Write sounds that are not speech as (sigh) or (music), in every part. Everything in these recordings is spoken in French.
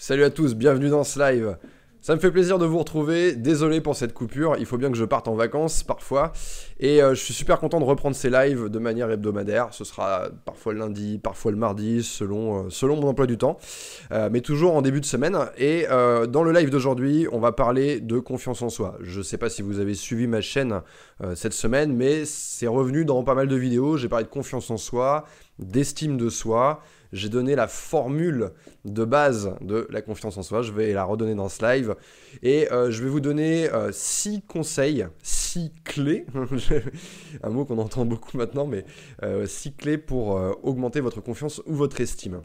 Salut à tous, bienvenue dans ce live. Ça me fait plaisir de vous retrouver. Désolé pour cette coupure, il faut bien que je parte en vacances parfois. Et euh, je suis super content de reprendre ces lives de manière hebdomadaire. Ce sera parfois le lundi, parfois le mardi, selon, euh, selon mon emploi du temps. Euh, mais toujours en début de semaine. Et dans le live d'aujourd'hui, on va parler de confiance en soi. Je ne sais pas si vous avez suivi ma chaîne cette semaine, mais c'est revenu dans pas mal de vidéos. J'ai parlé de confiance en soi, d'estime de soi j'ai donné la formule de base de la confiance en soi. Je vais la redonner dans ce live. Et euh, je vais vous donner 6 euh, conseils, 6 clés, (laughs) un mot qu'on entend beaucoup maintenant, mais 6 euh, clés pour augmenter votre confiance ou votre estime.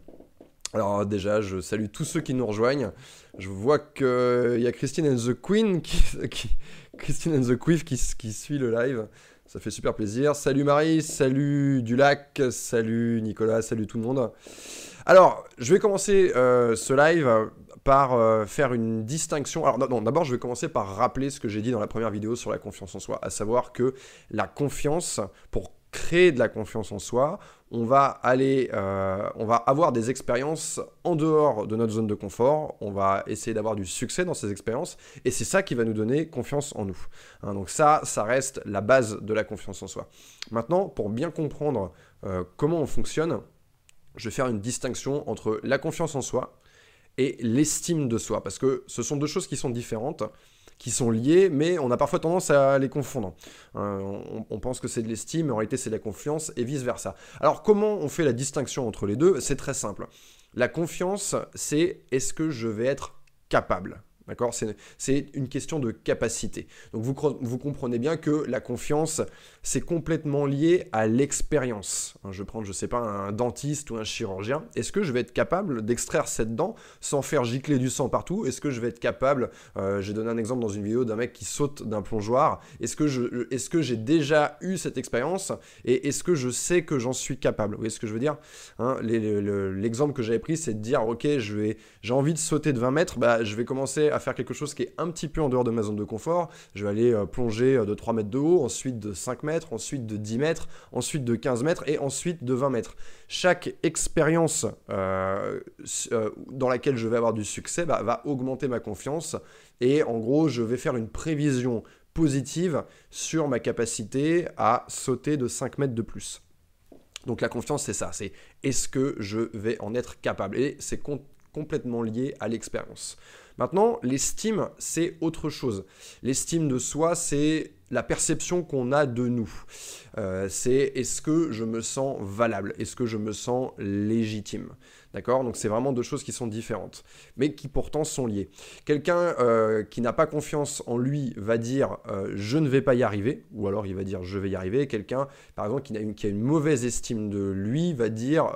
Alors déjà, je salue tous ceux qui nous rejoignent. Je vois qu'il y a Christine and the Queen qui, (laughs) Christine the Queen qui, qui suit le live. Ça fait super plaisir. Salut Marie, salut Dulac, salut Nicolas, salut tout le monde. Alors, je vais commencer euh, ce live par euh, faire une distinction. Alors, non, d'abord, je vais commencer par rappeler ce que j'ai dit dans la première vidéo sur la confiance en soi, à savoir que la confiance, pour créer de la confiance en soi, on va aller, euh, on va avoir des expériences en dehors de notre zone de confort, on va essayer d'avoir du succès dans ces expériences, et c'est ça qui va nous donner confiance en nous. Hein, donc ça, ça reste la base de la confiance en soi. Maintenant, pour bien comprendre euh, comment on fonctionne, je vais faire une distinction entre la confiance en soi et l'estime de soi, parce que ce sont deux choses qui sont différentes qui sont liés, mais on a parfois tendance à les confondre. Euh, on, pense que c'est de l'estime, en réalité c'est de la confiance, et vice-versa. Alors comment on fait la distinction entre les deux? C'est très simple. La confiance, c'est est-ce que je vais être capable? D'accord? C'est une question de capacité. Donc vous, vous, comprenez bien que la confiance, c'est complètement lié à l'expérience. Hein, je prends, je sais pas, un dentiste ou un chirurgien. Est-ce que je vais être capable d'extraire cette dent sans faire gicler du sang partout? Est-ce que je vais être capable, euh, j'ai donné un exemple dans une vidéo d'un mec qui saute d'un plongeoir, est-ce que, que j'ai déjà eu cette expérience et est-ce que je sais que j'en suis capable? Vous voyez ce que je veux dire? Hein, L'exemple que j'avais pris, c'est de dire, ok, j'ai envie de sauter de 20 mètres, bah, je vais commencer à faire quelque chose qui est un petit peu en dehors de ma zone de confort. Je vais aller euh, plonger euh, de 3 mètres de haut, ensuite de 5 mètres, ensuite de 10 mètres, ensuite de 15 mètres et ensuite de 20 mètres. Chaque expérience euh, dans laquelle je vais avoir du succès bah, va augmenter ma confiance et en gros je vais faire une prévision positive sur ma capacité à sauter de 5 mètres de plus. Donc la confiance, c'est ça, c'est est-ce que je vais en être capable Et c'est complètement lié à l'expérience. Maintenant, l'estime, c'est autre chose. L'estime de soi, c'est la perception qu'on a de nous. Euh, c'est est-ce que je me sens valable? Est-ce que je me sens légitime? D'accord? Donc c'est vraiment deux choses qui sont différentes, mais qui pourtant sont liées. Quelqu'un euh, qui n'a pas confiance en lui va dire euh, je ne vais pas y arriver, ou alors il va dire je vais y arriver. Quelqu'un, par exemple, qui a, une, qui a, une, mauvaise estime de lui va dire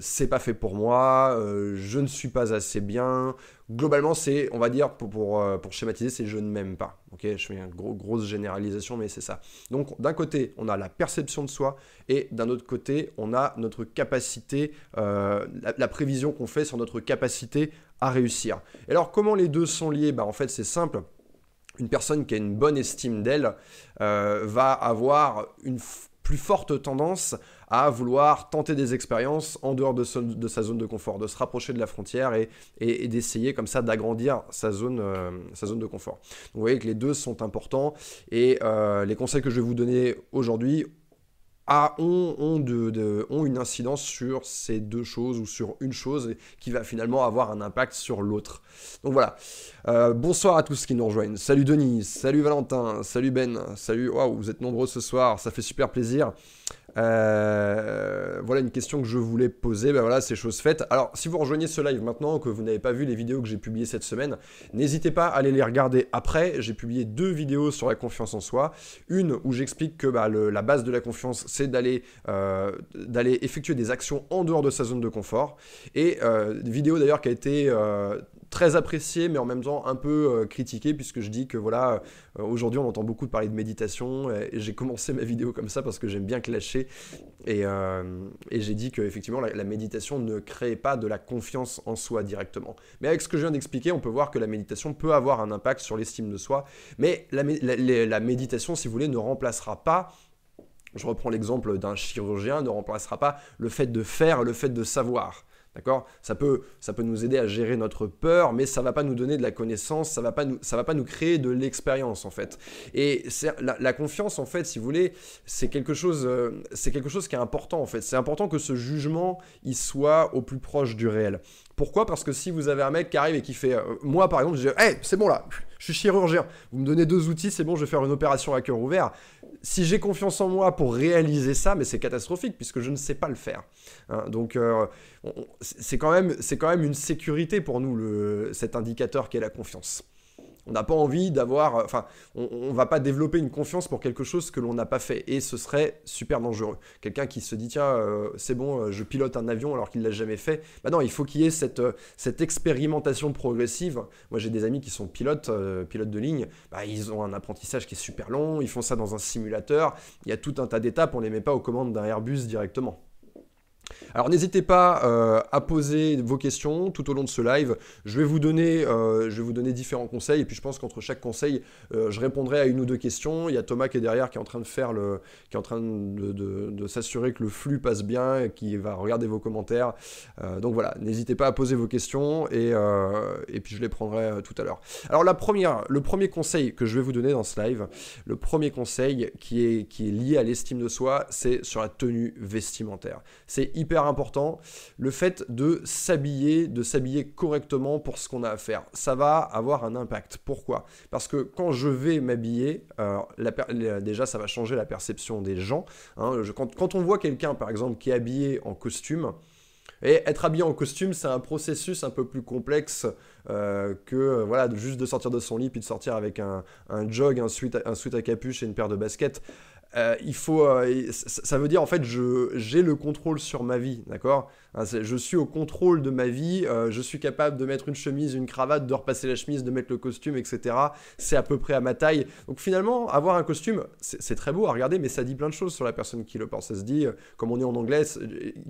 c'est pas fait pour moi, je ne suis pas assez bien, Globalement, c'est, on va dire, pour, pour, euh, schématiser, c'est je ne m'aime pas. Je fais une grosse généralisation, mais c'est ça. Donc, d'un côté, on a la perception de soi, et d'un autre côté, on a notre capacité, euh, la, prévision qu'on fait sur notre capacité à réussir. Et alors, comment les deux sont liés? Bah, En fait, c'est simple une personne qui a une bonne estime d'elle euh, va avoir une plus forte tendance à vouloir tenter des expériences en dehors de, sa zone de confort, de se rapprocher de la frontière et, d'essayer comme ça d'agrandir sa, zone, euh, de confort. vous voyez que les deux sont importants et euh, les conseils que je vais vous donner aujourd'hui ont, une incidence sur ces deux choses ou sur une chose qui va finalement avoir un impact sur l'autre. Donc voilà. Euh, bonsoir à tous qui nous rejoignent. Salut Denis, salut Valentin, salut Ben, salut. Waouh, vous êtes nombreux ce soir, ça fait super plaisir. Euh, voilà une question que je voulais poser. Ben voilà, c'est chose faite. Alors, si vous rejoignez ce live maintenant, que vous n'avez pas vu les vidéos que j'ai publiées cette semaine, n'hésitez pas à aller les regarder après. J'ai publié deux vidéos sur la confiance en soi. Une où j'explique que bah, la base de la confiance, c'est d'aller euh, d'aller effectuer des actions en dehors de sa zone de confort. Et euh, vidéo d'ailleurs qui a été euh, très apprécié, mais en même temps un peu euh, critiqué, puisque je dis que voilà, euh, aujourd'hui on entend beaucoup parler de méditation, et, j'ai commencé ma vidéo comme ça parce que j'aime bien clasher, et, euh, j'ai dit que effectivement la, méditation ne crée pas de la confiance en soi directement. Mais avec ce que je viens d'expliquer, on peut voir que la méditation peut avoir un impact sur l'estime de soi, mais la, la méditation, si vous voulez, ne remplacera pas je reprends l'exemple d'un chirurgien, ne remplacera pas le fait de faire, le fait de savoir. D'accord? Ça peut, ça peut nous aider à gérer notre peur, mais ça va pas nous donner de la connaissance, ça va pas nous, va pas nous créer de l'expérience en fait. Et la, la, confiance en fait, si vous voulez, c'est quelque chose, euh, c'est quelque chose qui est important en fait. C'est important que ce jugement il soit au plus proche du réel. Pourquoi? Parce que si vous avez un mec qui arrive et qui fait, euh, moi par exemple, je dis, hey, c'est bon là, je suis chirurgien, vous me donnez deux outils, c'est bon, je vais faire une opération à cœur ouvert. Si j'ai confiance en moi pour réaliser ça, mais c'est catastrophique puisque je ne sais pas le faire. Hein. donc euh, c'est quand même, une sécurité pour nous cet indicateur qu'est la confiance. On n'a pas envie d'avoir, euh, enfin, on, ne va pas développer une confiance pour quelque chose que l'on n'a pas fait, et ce serait super dangereux. Quelqu'un qui se dit tiens, euh, c'est bon, euh, je pilote un avion alors qu'il l'a jamais fait. Bah non, il faut qu'il y ait cette, cette expérimentation progressive. Moi, j'ai des amis qui sont pilotes, pilotes de ligne. Bah, ils ont un apprentissage qui est super long. Ils font ça dans un simulateur. Il y a tout un tas d'étapes. On les met pas aux commandes d'un Airbus directement. Alors n'hésitez pas euh, à poser vos questions tout au long de ce live. Je vais vous donner, euh, je vais vous donner différents conseils et puis je pense qu'entre chaque conseil, euh, je répondrai à une ou deux questions. Il y a Thomas qui est derrière, qui est en train de faire le, qui est en train de, s'assurer que le flux passe bien, et qui va regarder vos commentaires. donc voilà, n'hésitez pas à poser vos questions et, et puis je les prendrai tout à l'heure. Alors la première, le premier conseil que je vais vous donner dans ce live, le premier conseil qui est, qui est lié à l'estime de soi, c'est sur la tenue vestimentaire. C'est hyper important, le fait de s'habiller, de s'habiller correctement pour ce qu'on a à faire. Ça va avoir un impact. Pourquoi? Parce que quand je vais m'habiller, déjà ça va changer la perception des gens. Hein. quand, on voit quelqu'un par exemple qui est habillé en costume, et être habillé en costume, c'est un processus un peu plus complexe euh, que voilà, juste de sortir de son lit puis de sortir avec un, jog, un suite, un suite à capuche et une paire de baskets. Euh, il faut, euh, ça veut dire en fait, j'ai le contrôle sur ma vie, d'accord? Hein, Je suis au contrôle de ma vie, euh, je suis capable de mettre une chemise, une cravate, de repasser la chemise, de mettre le costume, etc. C'est à peu près à ma taille. Donc finalement, avoir un costume, c'est très beau à regarder, mais ça dit plein de choses sur la personne qui le porte. Ça se dit, comme on dit en anglais,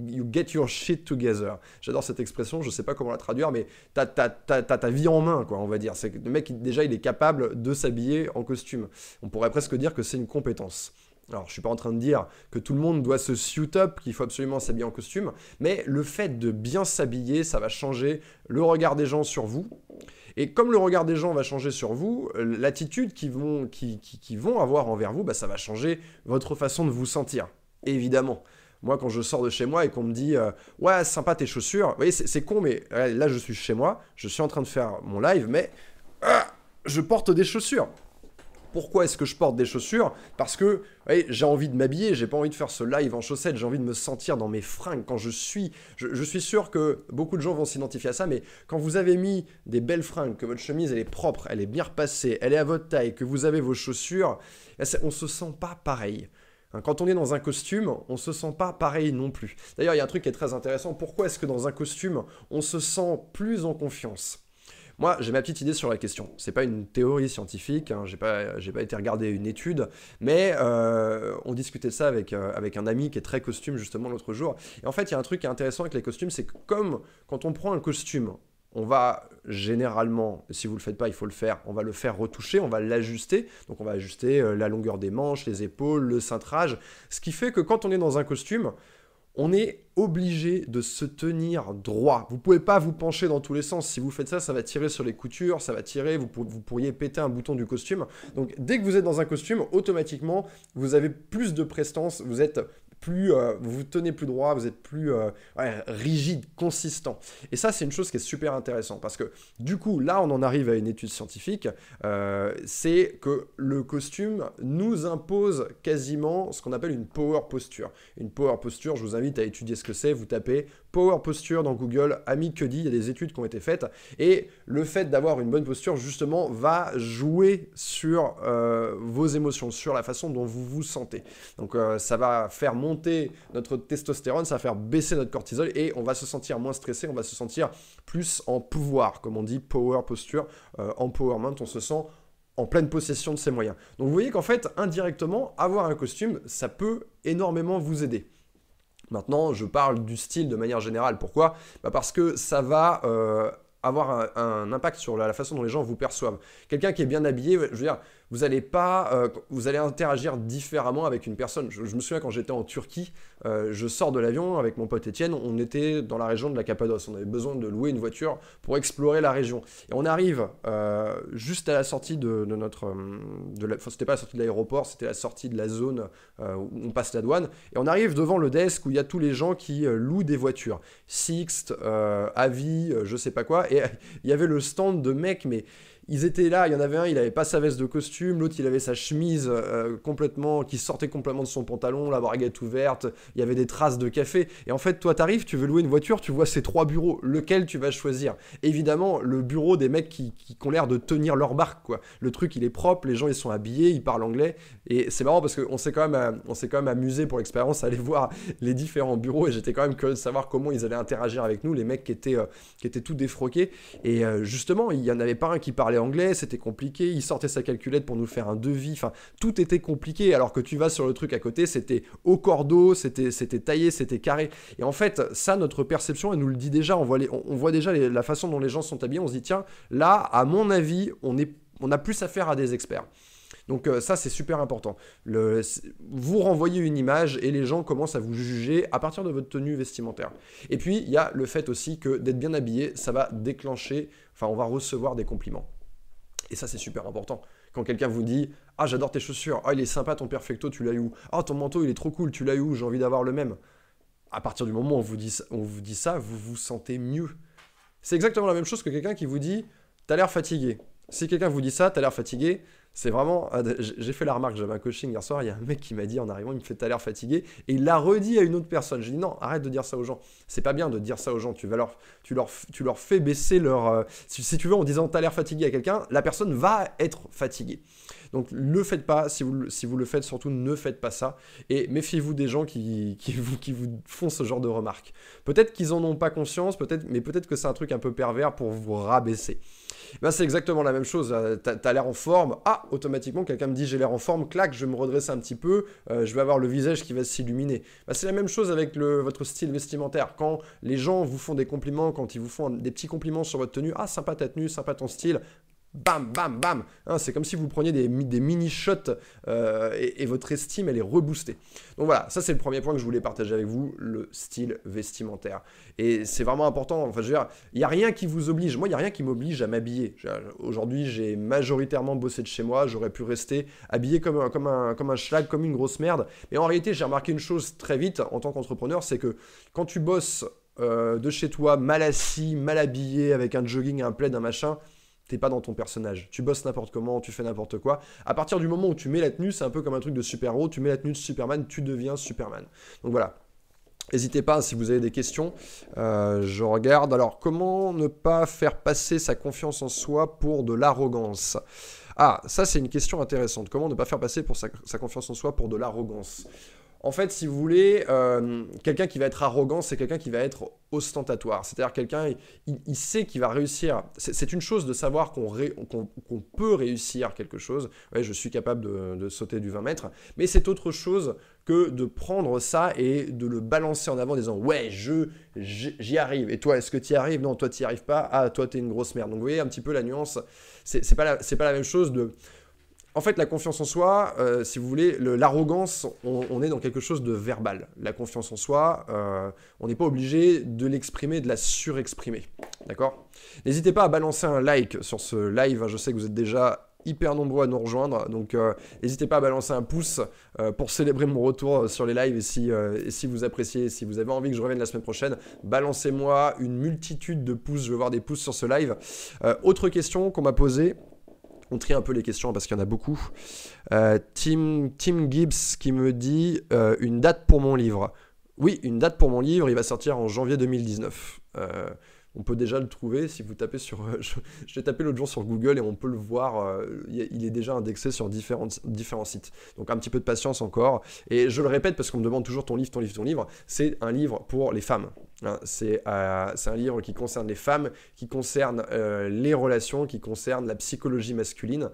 you get your shit together. J'adore cette expression, je sais pas comment la traduire, mais t'as ta vie en main, quoi, on va dire. C'est le mec, déjà, il est capable de s'habiller en costume. On pourrait presque dire que c'est une compétence. Alors, je suis pas en train de dire que tout le monde doit se suit up, qu'il faut absolument s'habiller en costume, mais le fait de bien s'habiller, ça va changer le regard des gens sur vous. Et comme le regard des gens va changer sur vous, l'attitude qu'ils vont, qui, vont avoir envers vous, bah, ça va changer votre façon de vous sentir. Évidemment. Moi, quand je sors de chez moi et qu'on me dit euh, Ouais, sympa tes chaussures, vous voyez, c'est con, mais là, je suis chez moi, je suis en train de faire mon live, mais ah, je porte des chaussures. Pourquoi est-ce que je porte des chaussures Parce que j'ai envie de m'habiller, j'ai pas envie de faire ce live en chaussettes, j'ai envie de me sentir dans mes fringues quand je suis. Je, suis sûr que beaucoup de gens vont s'identifier à ça, mais quand vous avez mis des belles fringues, que votre chemise elle est propre, elle est bien repassée, elle est à votre taille, que vous avez vos chaussures, eh, on se sent pas pareil. Hein, quand on est dans un costume, on se sent pas pareil non plus. D'ailleurs, il y a un truc qui est très intéressant. Pourquoi est-ce que dans un costume, on se sent plus en confiance? Moi, j'ai ma petite idée sur la question. C'est pas une théorie scientifique, hein, j'ai pas, pas été regarder une étude, mais euh, on discutait de ça avec, euh, avec un ami qui est très costume justement l'autre jour. Et en fait, il y a un truc qui est intéressant avec les costumes, c'est que comme quand on prend un costume, on va généralement, si vous le faites pas, il faut le faire, on va le faire retoucher, on va l'ajuster. Donc on va ajuster euh, la longueur des manches, les épaules, le cintrage. Ce qui fait que quand on est dans un costume, on est obligé de se tenir droit. Vous pouvez pas vous pencher dans tous les sens. Si vous faites ça, ça va tirer sur les coutures, ça va tirer, vous, vous, pourriez péter un bouton du costume. Donc dès que vous êtes dans un costume, automatiquement, vous avez plus de prestance, vous êtes euh, vous vous tenez plus droit, vous êtes plus euh, rigide, consistant. Et ça, c'est une chose qui est super intéressante parce que du coup, là, on en arrive à une étude scientifique. Euh, c'est que le costume nous impose quasiment ce qu'on appelle une power posture. Une power posture, je vous invite à étudier ce que c'est. Vous tapez power posture dans Google, ami dit, il y a des études qui ont été faites. Et le fait d'avoir une bonne posture, justement, va jouer sur vos émotions, sur la façon dont vous vous sentez. Donc, ça va faire monter notre testostérone, ça va faire baisser notre cortisol et on va se sentir moins stressé, on va se sentir plus en pouvoir, comme on dit, power posture, euh, empowerment, on se sent en pleine possession de ses moyens. Donc vous voyez qu'en fait, indirectement, avoir un costume, ça peut énormément vous aider. Maintenant, je parle du style de manière générale. Pourquoi? Bah Parce que ça va euh, avoir un, impact sur la, façon dont les gens vous perçoivent. Quelqu'un qui est bien habillé, je veux dire, vous allez pas, euh, vous allez interagir différemment avec une personne. Je, me souviens quand j'étais en Turquie, euh, je sors de l'avion avec mon pote Étienne, on était dans la région de la Cappadoce, on avait besoin de louer une voiture pour explorer la région. Et on arrive euh, juste à la sortie de, notre, de enfin c'était pas la sortie de l'aéroport, c'était la sortie de la zone où on passe la douane, et on arrive devant le desk où il y a tous les gens qui louent des voitures, Sixt, Avi, je sais pas quoi, et (laughs) il y avait le stand de mecs mais ils étaient là, il y en avait un, il avait pas sa veste de costume, l'autre il avait sa chemise euh, complètement qui sortait complètement de son pantalon, la braguette ouverte, il y avait des traces de café. Et en fait, toi t'arrives, tu veux louer une voiture, tu vois ces trois bureaux, lequel tu vas choisir? Évidemment, le bureau des mecs qui, qui, ont l'air de tenir leur barque, quoi. Le truc il est propre, les gens ils sont habillés, ils parlent anglais, et c'est marrant parce qu'on s'est quand même, euh, on s'est quand même amusé pour l'expérience à aller (laughs) voir les différents bureaux, et j'étais quand même curieux de savoir comment ils allaient interagir avec nous, les mecs qui étaient, euh, qui étaient tout défroqués. Et justement, il y en avait pas un qui parlait anglais, c'était compliqué, il sortait sa calculette pour nous faire un devis, enfin tout était compliqué alors que tu vas sur le truc à côté, c'était au cordeau, c'était taillé, c'était carré. Et en fait, ça notre perception elle nous le dit déjà, on voit déjà la façon dont les gens sont habillés, on se dit tiens, là à mon avis, on est on a plus affaire à des experts. Donc euh, ça c'est super important. Vous renvoyez une image et les gens commencent à vous juger à partir de votre tenue vestimentaire. Et puis il y a le fait aussi que d'être bien habillé, ça va déclencher, enfin on va recevoir des compliments. Et ça, c'est super important. Quand quelqu'un vous dit Ah, j'adore tes chaussures. Ah, il est sympa ton perfecto, tu l'as eu Ah, ton manteau, il est trop cool, tu l'as eu J'ai envie d'avoir le même. À partir du moment où on vous dit, on vous dit ça, vous vous sentez mieux. C'est exactement la même chose que quelqu'un qui vous dit T'as l'air fatigué. Si quelqu'un vous dit ça, t'as l'air fatigué, c'est vraiment. Ah, j'ai fait la remarque, j'avais un coaching hier soir, il y a un mec qui m'a dit en arrivant, il me fait T'as l'air fatigué. Et il l'a redit à une autre personne. J'ai dit Non, arrête de dire ça aux gens. C'est pas bien de dire ça aux gens. Tu, vas leur, tu, leur, tu leur fais baisser leur. Euh, si, tu veux, en disant T'as l'air fatigué à quelqu'un, la personne va être fatiguée. Donc le faites pas. Si vous, si vous le faites, surtout ne faites pas ça. Et méfiez-vous des gens qui, qui, vous, qui vous font ce genre de remarques. Peut-être qu'ils en ont pas conscience, peut-être, mais peut-être que c'est un truc un peu pervers pour vous rabaisser. Ben, c'est exactement la même chose. Euh, t'as as, l'air en forme. Ah, automatiquement, quelqu'un me dit j'ai l'air en forme. Clac, je vais me redresser un petit peu. Euh, je vais avoir le visage qui va s'illuminer. Ben, c'est la même chose avec votre style vestimentaire. Quand les gens vous font des compliments, quand ils vous font des petits compliments sur votre tenue, ah, sympa ta tenue, sympa ton style, bam, bam, bam. Hein, c'est comme si vous preniez des, mini-shots euh, et, votre estime, elle est reboostée. Donc voilà, ça c'est le premier point que je voulais partager avec vous, le style vestimentaire. Et c'est vraiment important. Enfin, je veux dire, il n'y a rien qui vous oblige. Moi, il n'y a rien qui m'oblige à m'habiller. Aujourd'hui, j'ai majoritairement bossé de chez moi. J'aurais pu rester habillé comme un, comme, un, comme un schlag, comme une grosse merde. Mais en réalité, j'ai remarqué une chose très vite en tant qu'entrepreneur, c'est que quand tu bosses euh, de chez toi, mal assis, mal habillé, avec un jogging, un plaid, un machin, pas dans ton personnage. Tu bosses n'importe comment, tu fais n'importe quoi. À partir du moment où tu mets la tenue, c'est un peu comme un truc de super-héros, tu mets la tenue de Superman, tu deviens Superman. Donc voilà. N'hésitez pas si vous avez des questions. Euh, je regarde. Alors, comment ne pas faire passer sa confiance en soi pour de l'arrogance? Ah, ça c'est une question intéressante. Comment ne pas faire passer pour sa confiance en soi pour de l'arrogance? En fait, si vous voulez, euh, quelqu'un qui va être arrogant, c'est quelqu'un qui va être ostentatoire. C'est-à-dire quelqu'un, il, sait qu'il va réussir. C'est une chose de savoir qu'on peut réussir quelque chose. Ouais, je suis capable de, sauter du 20 mètres. Mais c'est autre chose que de prendre ça et de le balancer en avant en disant ouais, je j'y arrive. Et toi, est-ce que tu y arrives? Non, toi, tu n'y arrives pas. Ah, toi, tu es une grosse merde. Donc, vous voyez un petit peu la nuance. C'est pas, pas la même chose de en fait, la confiance en soi, euh, si vous voulez, l'arrogance, on, est dans quelque chose de verbal. La confiance en soi, euh, on n'est pas obligé de l'exprimer, de la surexprimer. D'accord? N'hésitez pas à balancer un like sur ce live. Je sais que vous êtes déjà hyper nombreux à nous rejoindre. Donc euh, n'hésitez pas à balancer un pouce pour célébrer mon retour sur les lives. Et si vous appréciez, si vous avez envie que je revienne la semaine prochaine, balancez-moi une multitude de pouces. Je veux voir des pouces sur ce live. autre question qu'on m'a posée on trie un peu les questions parce qu'il y en a beaucoup. Euh, Tim, Gibbs qui me dit euh, une date pour mon livre. Oui, une date pour mon livre, il va sortir en janvier 2019. Euh, on peut déjà le trouver si vous tapez sur. je, l'ai tapé l'autre jour sur Google et on peut le voir. il est déjà indexé sur différents, différents sites. Donc un petit peu de patience encore. Et je le répète parce qu'on me demande toujours ton livre, ton livre, ton livre. C'est un livre pour les femmes. Hein, euh, c'est un livre qui concerne les femmes, qui concerne euh, les relations, qui concerne la psychologie masculine.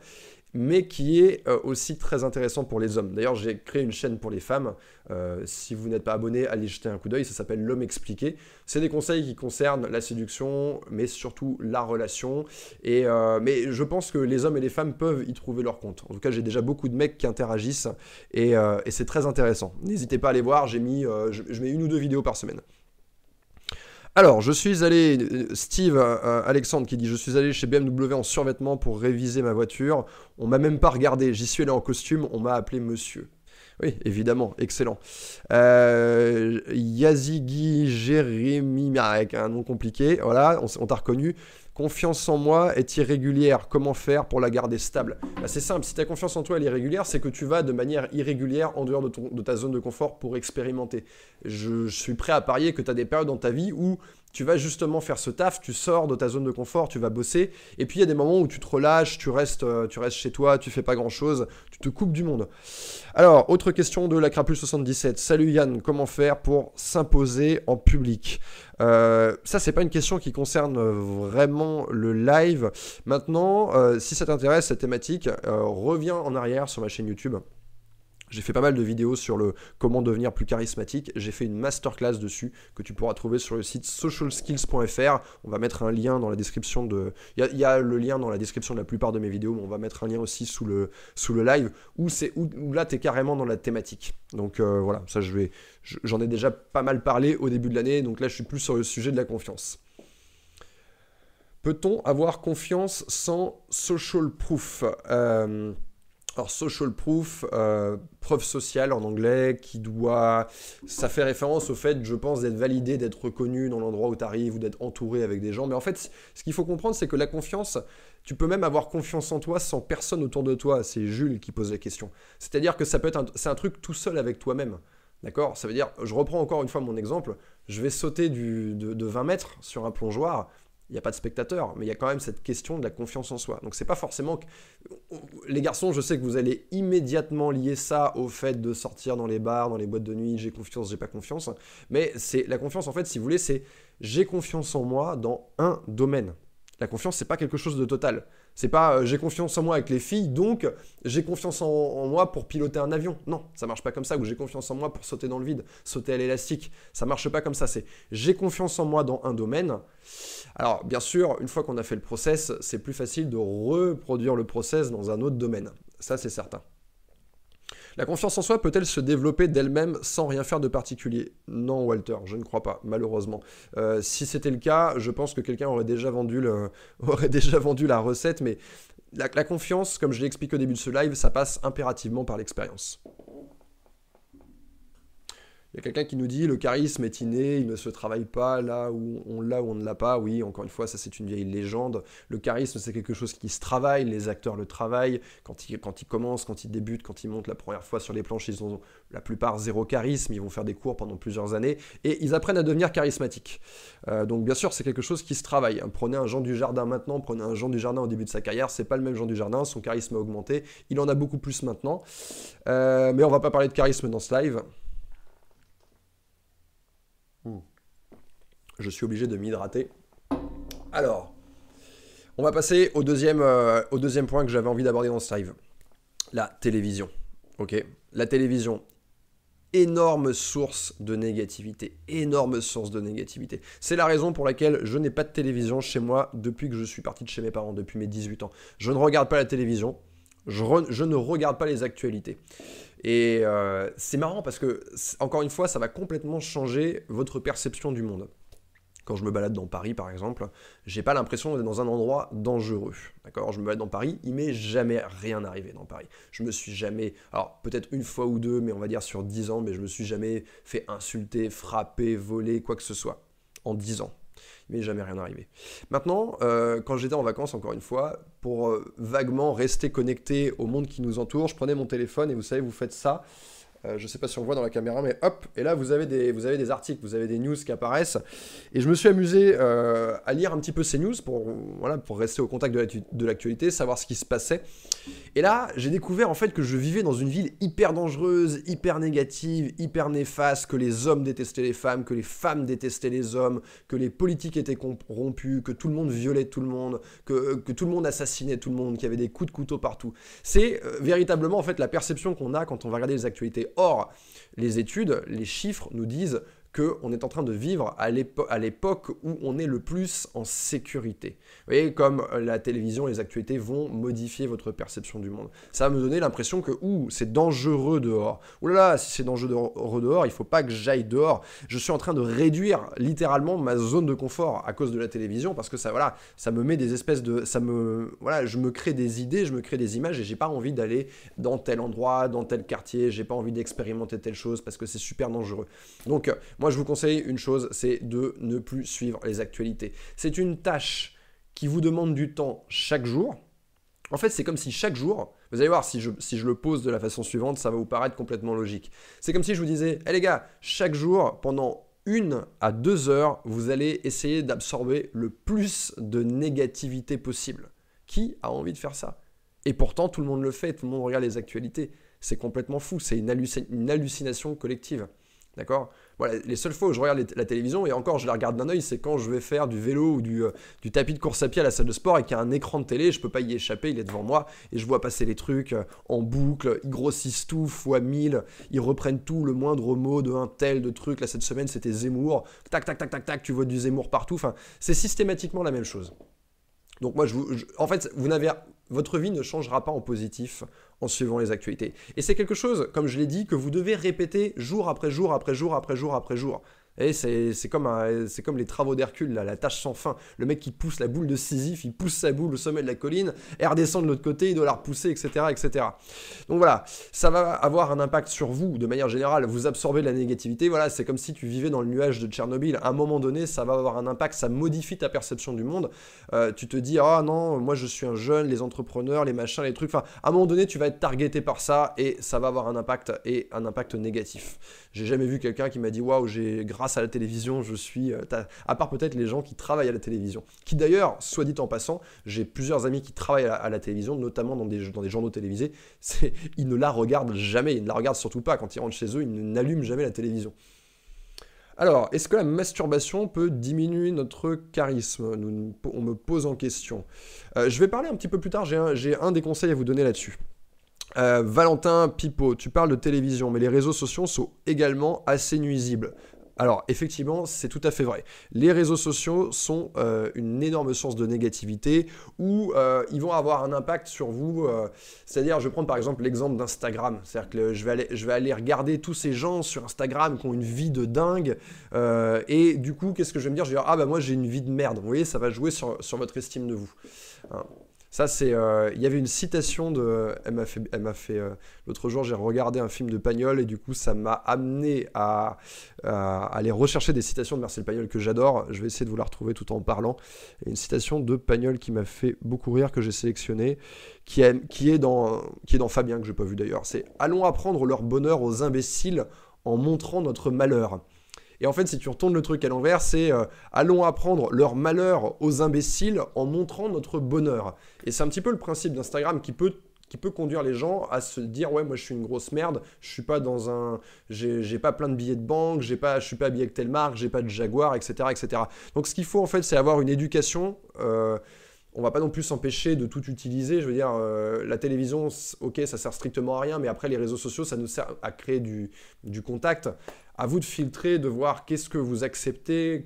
Mais qui est euh, aussi très intéressant pour les hommes. D'ailleurs, j'ai créé une chaîne pour les femmes. Euh, si vous n'êtes pas abonné, allez jeter un coup d'œil. Ça s'appelle L'homme expliqué. C'est des conseils qui concernent la séduction, mais surtout la relation. Et, euh, mais je pense que les hommes et les femmes peuvent y trouver leur compte. En tout cas, j'ai déjà beaucoup de mecs qui interagissent et, c'est très intéressant. N'hésitez pas à aller voir. J'ai mis, je mets une ou deux vidéos par semaine. Alors, je suis allé, Steve euh, Alexandre qui dit Je suis allé chez BMW en survêtement pour réviser ma voiture. On m'a même pas regardé. J'y suis allé en costume. On m'a appelé monsieur. Oui, évidemment, excellent. Euh, Yazigi Jérémy, avec un nom compliqué, voilà, on t'a reconnu. Confiance en moi est irrégulière. Comment faire pour la garder stable? Bah, C'est simple, si ta confiance en toi est irrégulière, c'est que tu vas de manière irrégulière en dehors de, ta zone de confort pour expérimenter. Je, je suis prêt à parier que tu as des périodes dans ta vie où tu vas justement faire ce taf, tu sors de ta zone de confort, tu vas bosser, et puis il y a des moments où tu te relâches, tu restes, euh, tu restes chez toi, tu fais pas grand chose, tu te coupes du monde. Alors, autre question de la Crapule 77. Salut Yann, comment faire pour s'imposer en public? Euh, Ça, c'est pas une question qui concerne vraiment le live. Maintenant, euh, si ça t'intéresse cette thématique, reviens en arrière sur ma chaîne YouTube. J'ai fait pas mal de vidéos sur le comment devenir plus charismatique. J'ai fait une masterclass dessus que tu pourras trouver sur le site socialskills.fr. On va mettre un lien dans la description de. Il y, a le lien dans la description de la plupart de mes vidéos, mais on va mettre un lien aussi sous le, sous le live où, où, là tu es carrément dans la thématique. Donc euh, voilà, ça je vais. J'en ai déjà pas mal parlé au début de l'année, donc là je suis plus sur le sujet de la confiance. Peut-on avoir confiance sans social proof? Euh, alors, social proof, euh, preuve sociale en anglais, qui doit. Ça fait référence au fait, je pense, d'être validé, d'être reconnu dans l'endroit où tu arrives ou d'être entouré avec des gens. Mais en fait, ce qu'il faut comprendre, c'est que la confiance, tu peux même avoir confiance en toi sans personne autour de toi. C'est Jules qui pose la question. C'est-à-dire que ça peut être c'est un truc tout seul avec toi-même. D'accord? Ça veut dire, je reprends encore une fois mon exemple, je vais sauter de, de 20 mètres sur un plongeoir il n'y a pas de spectateur, mais il y a quand même cette question de la confiance en soi. Donc c'est pas forcément que... Les garçons, je sais que vous allez immédiatement lier ça au fait de sortir dans les bars, dans les boîtes de nuit, j'ai confiance, j'ai pas confiance. Mais c'est la confiance, en fait, si vous voulez, c'est j'ai confiance en moi dans un domaine. La confiance, c'est pas quelque chose de total. C'est pas euh, j'ai confiance en moi avec les filles, donc j'ai confiance en, moi pour piloter un avion. Non, ça marche pas comme ça. Ou j'ai confiance en moi pour sauter dans le vide, sauter à l'élastique. Ça marche pas comme ça. C'est j'ai confiance en moi dans un domaine. Alors, bien sûr, une fois qu'on a fait le process, c'est plus facile de reproduire le process dans un autre domaine. Ça, c'est certain. La confiance en soi peut-elle se développer d'elle-même sans rien faire de particulier? Non, Walter, je ne crois pas, malheureusement. Euh, si c'était le cas, je pense que quelqu'un aurait déjà vendu (laughs) la recette, mais la confiance, comme je l'ai expliqué au début de ce live, ça passe impérativement par l'expérience. Il y a quelqu'un qui nous dit le charisme est inné, il ne se travaille pas là où on l'a ou on ne l'a pas. Oui, encore une fois, ça c'est une vieille légende. Le charisme c'est quelque chose qui se travaille, les acteurs le travaillent. Quand ils, commencent, quand ils débutent, quand ils montent la première fois sur les planches, ils ont la plupart zéro charisme, ils vont faire des cours pendant plusieurs années et ils apprennent à devenir charismatiques. Euh, donc bien sûr, c'est quelque chose qui se travaille. Prenez un Jean du Jardin maintenant, prenez un Jean du Jardin au début de sa carrière, c'est pas le même Jean du Jardin, son charisme a augmenté, il en a beaucoup plus maintenant. Euh, mais on va pas parler de charisme dans ce live. Je suis obligé de m'hydrater. Alors, on va passer au deuxième, euh, au deuxième point que j'avais envie d'aborder dans ce live. La télévision. Ok? La télévision. Énorme source de négativité. Énorme source de négativité. C'est la raison pour laquelle je n'ai pas de télévision chez moi depuis que je suis parti de chez mes parents, depuis mes 18 ans. Je ne regarde pas la télévision. Je, ne regarde pas les actualités. Et euh, c'est marrant parce que, encore une fois, ça va complètement changer votre perception du monde quand je me balade dans Paris par exemple, j'ai pas l'impression d'être dans un endroit dangereux. D'accord? Je me balade dans Paris, il m'est jamais rien arrivé dans Paris. Je me suis jamais, alors peut-être une fois ou deux, mais on va dire sur dix ans, mais je me suis jamais fait insulter, frapper, voler, quoi que ce soit. En dix ans. M'est jamais rien arrivé. Maintenant, euh, quand j'étais en vacances, encore une fois, pour euh, vaguement rester connecté au monde qui nous entoure, je prenais mon téléphone et vous savez, vous faites ça. Euh, je ne sais pas si on voit dans la caméra, mais hop, et là vous avez des, articles, vous avez des news qui apparaissent. Et je me suis amusé euh, à lire un petit peu ces news pour, voilà, pour rester au contact de l'actualité, savoir ce qui se passait. Et là, j'ai découvert en fait que je vivais dans une ville hyper dangereuse, hyper négative, hyper néfaste, que les hommes détestaient les femmes, que les femmes détestaient les hommes, que les politiques étaient corrompus, que tout le monde violait tout le monde, que, que tout le monde assassinait tout le monde, qu'il y avait des coups de couteau partout. C'est euh, véritablement en fait la perception qu'on a quand on va regarder les actualités Or, les études, les chiffres nous disent qu'on est en train de vivre à l'époque où on est le plus en sécurité. Vous voyez, comme la télévision et les actualités vont modifier votre perception du monde. Ça va me donner l'impression que, ouh, c'est dangereux dehors. Ouh là là, si c'est dangereux dehors, il faut pas que j'aille dehors. Je suis en train de réduire littéralement ma zone de confort à cause de la télévision parce que ça, voilà, ça me met des espèces de, ça me, voilà, je me crée des idées, je me crée des images et j'ai pas envie d'aller dans tel endroit, dans tel quartier, j'ai pas envie d'expérimenter telle chose parce que c'est super dangereux. Donc, moi, je vous conseille une chose, c'est de ne plus suivre les actualités. C'est une tâche qui vous demande du temps chaque jour. En fait, c'est comme si chaque jour, vous allez voir, si je, si je le pose de la façon suivante, ça va vous paraître complètement logique. C'est comme si je vous disais, hé les gars, chaque jour, pendant une à deux heures, vous allez essayer d'absorber le plus de négativité possible. Qui a envie de faire ça? Et pourtant, tout le monde le fait, tout le monde regarde les actualités. C'est complètement fou, c'est une, une hallucination collective. D'accord? Les seules fois où je regarde la télévision, et encore je la regarde d'un œil, c'est quand je vais faire du vélo ou du, euh, du, tapis de course à pied à la salle de sport et qu'il y a un écran de télé, je peux pas y échapper, il est devant moi, et je vois passer les trucs euh, en boucle, ils grossissent tout fois 1000, ils reprennent tout, le moindre mot de un tel, de truc, là cette semaine c'était Zemmour, tac tac tac tac tac, tu vois du Zemmour partout, enfin c'est systématiquement la même chose. Donc moi, en fait, votre vie ne changera pas en positif en suivant les actualités. Et c'est quelque chose, comme je l'ai dit, que vous devez répéter jour après jour après jour après jour après jour. Et c'est comme, comme les travaux d'Hercule, la tâche sans fin. Le mec qui pousse la boule de Sisyphe, il pousse sa boule au sommet de la colline, elle redescend de l'autre côté, il doit la repousser, etc., etc. Donc voilà, ça va avoir un impact sur vous, de manière générale. Vous absorbez de la négativité, voilà, c'est comme si tu vivais dans le nuage de Tchernobyl. À un moment donné, ça va avoir un impact, ça modifie ta perception du monde. Euh, tu te dis, ah non, moi je suis un jeune, les entrepreneurs, les machins, les trucs. Enfin, à un moment donné, tu vas être targeté par ça et ça va avoir un impact et un impact négatif. J'ai jamais vu quelqu'un qui m'a dit, waouh, j'ai grâce à la télévision, je suis. Euh, à part peut-être les gens qui travaillent à la télévision. Qui d'ailleurs, soit dit en passant, j'ai plusieurs amis qui travaillent à la, télévision, notamment dans des, dans des journaux télévisés. (laughs) Ils ne la regardent jamais, ils ne la regardent surtout pas. Quand ils rentrent chez eux, ils n'allument jamais la télévision. Alors, est-ce que la masturbation peut diminuer notre charisme? On me pose en question. Euh, je vais parler un petit peu plus tard, j'ai un, des conseils à vous donner là-dessus. Euh, Valentin Pipo, tu parles de télévision, mais les réseaux sociaux sont également assez nuisibles. Alors effectivement, c'est tout à fait vrai. Les réseaux sociaux sont euh, une énorme source de négativité où euh, ils vont avoir un impact sur vous. Euh, c'est-à-dire, je vais prendre par exemple l'exemple d'Instagram. C'est-à-dire que je vais, aller, regarder tous ces gens sur Instagram qui ont une vie de dingue. et du coup, qu'est-ce que je vais me dire? Je vais dire, ah bah moi j'ai une vie de merde. Vous voyez, ça va jouer sur, sur votre estime de vous. Hein. Ça, c'est. Euh, il y avait une citation de. Elle m'a fait. Elle m'a fait euh, L'autre jour, j'ai regardé un film de Pagnol et du coup, ça m'a amené à, aller rechercher des citations de Marcel Pagnol que j'adore. Je vais essayer de vous la retrouver tout en parlant. une citation de Pagnol qui m'a fait beaucoup rire, que j'ai sélectionnée, qui est, qui, est dans, qui est dans Fabien, que j'ai pas vu d'ailleurs. C'est Allons apprendre leur bonheur aux imbéciles en montrant notre malheur. Et en fait, si tu retournes le truc à l'envers, c'est euh, allons apprendre leur malheur aux imbéciles en montrant notre bonheur. Et c'est un petit peu le principe d'Instagram qui peut qui peut conduire les gens à se dire ouais moi je suis une grosse merde je suis pas dans un j'ai pas plein de billets de banque j'ai pas je suis pas habillé avec telle marque j'ai pas de Jaguar etc etc donc ce qu'il faut en fait c'est avoir une éducation euh, on va pas non plus s'empêcher de tout utiliser. Je veux dire, euh, la télévision, ok, ça sert strictement à rien, mais après les réseaux sociaux, ça nous sert à créer du, du contact à vous de filtrer, de voir qu'est-ce que vous acceptez,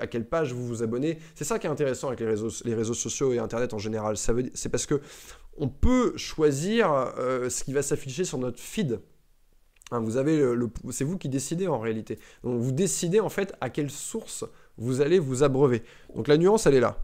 à quelle page vous vous abonnez. C'est ça qui est intéressant avec les réseaux, les réseaux sociaux et Internet en général. C'est parce que on peut choisir euh, ce qui va s'afficher sur notre feed. Hein, vous avez le, c'est vous qui décidez en réalité. Donc vous décidez en fait à quelle source vous allez vous abreuver. Donc la nuance, elle est là.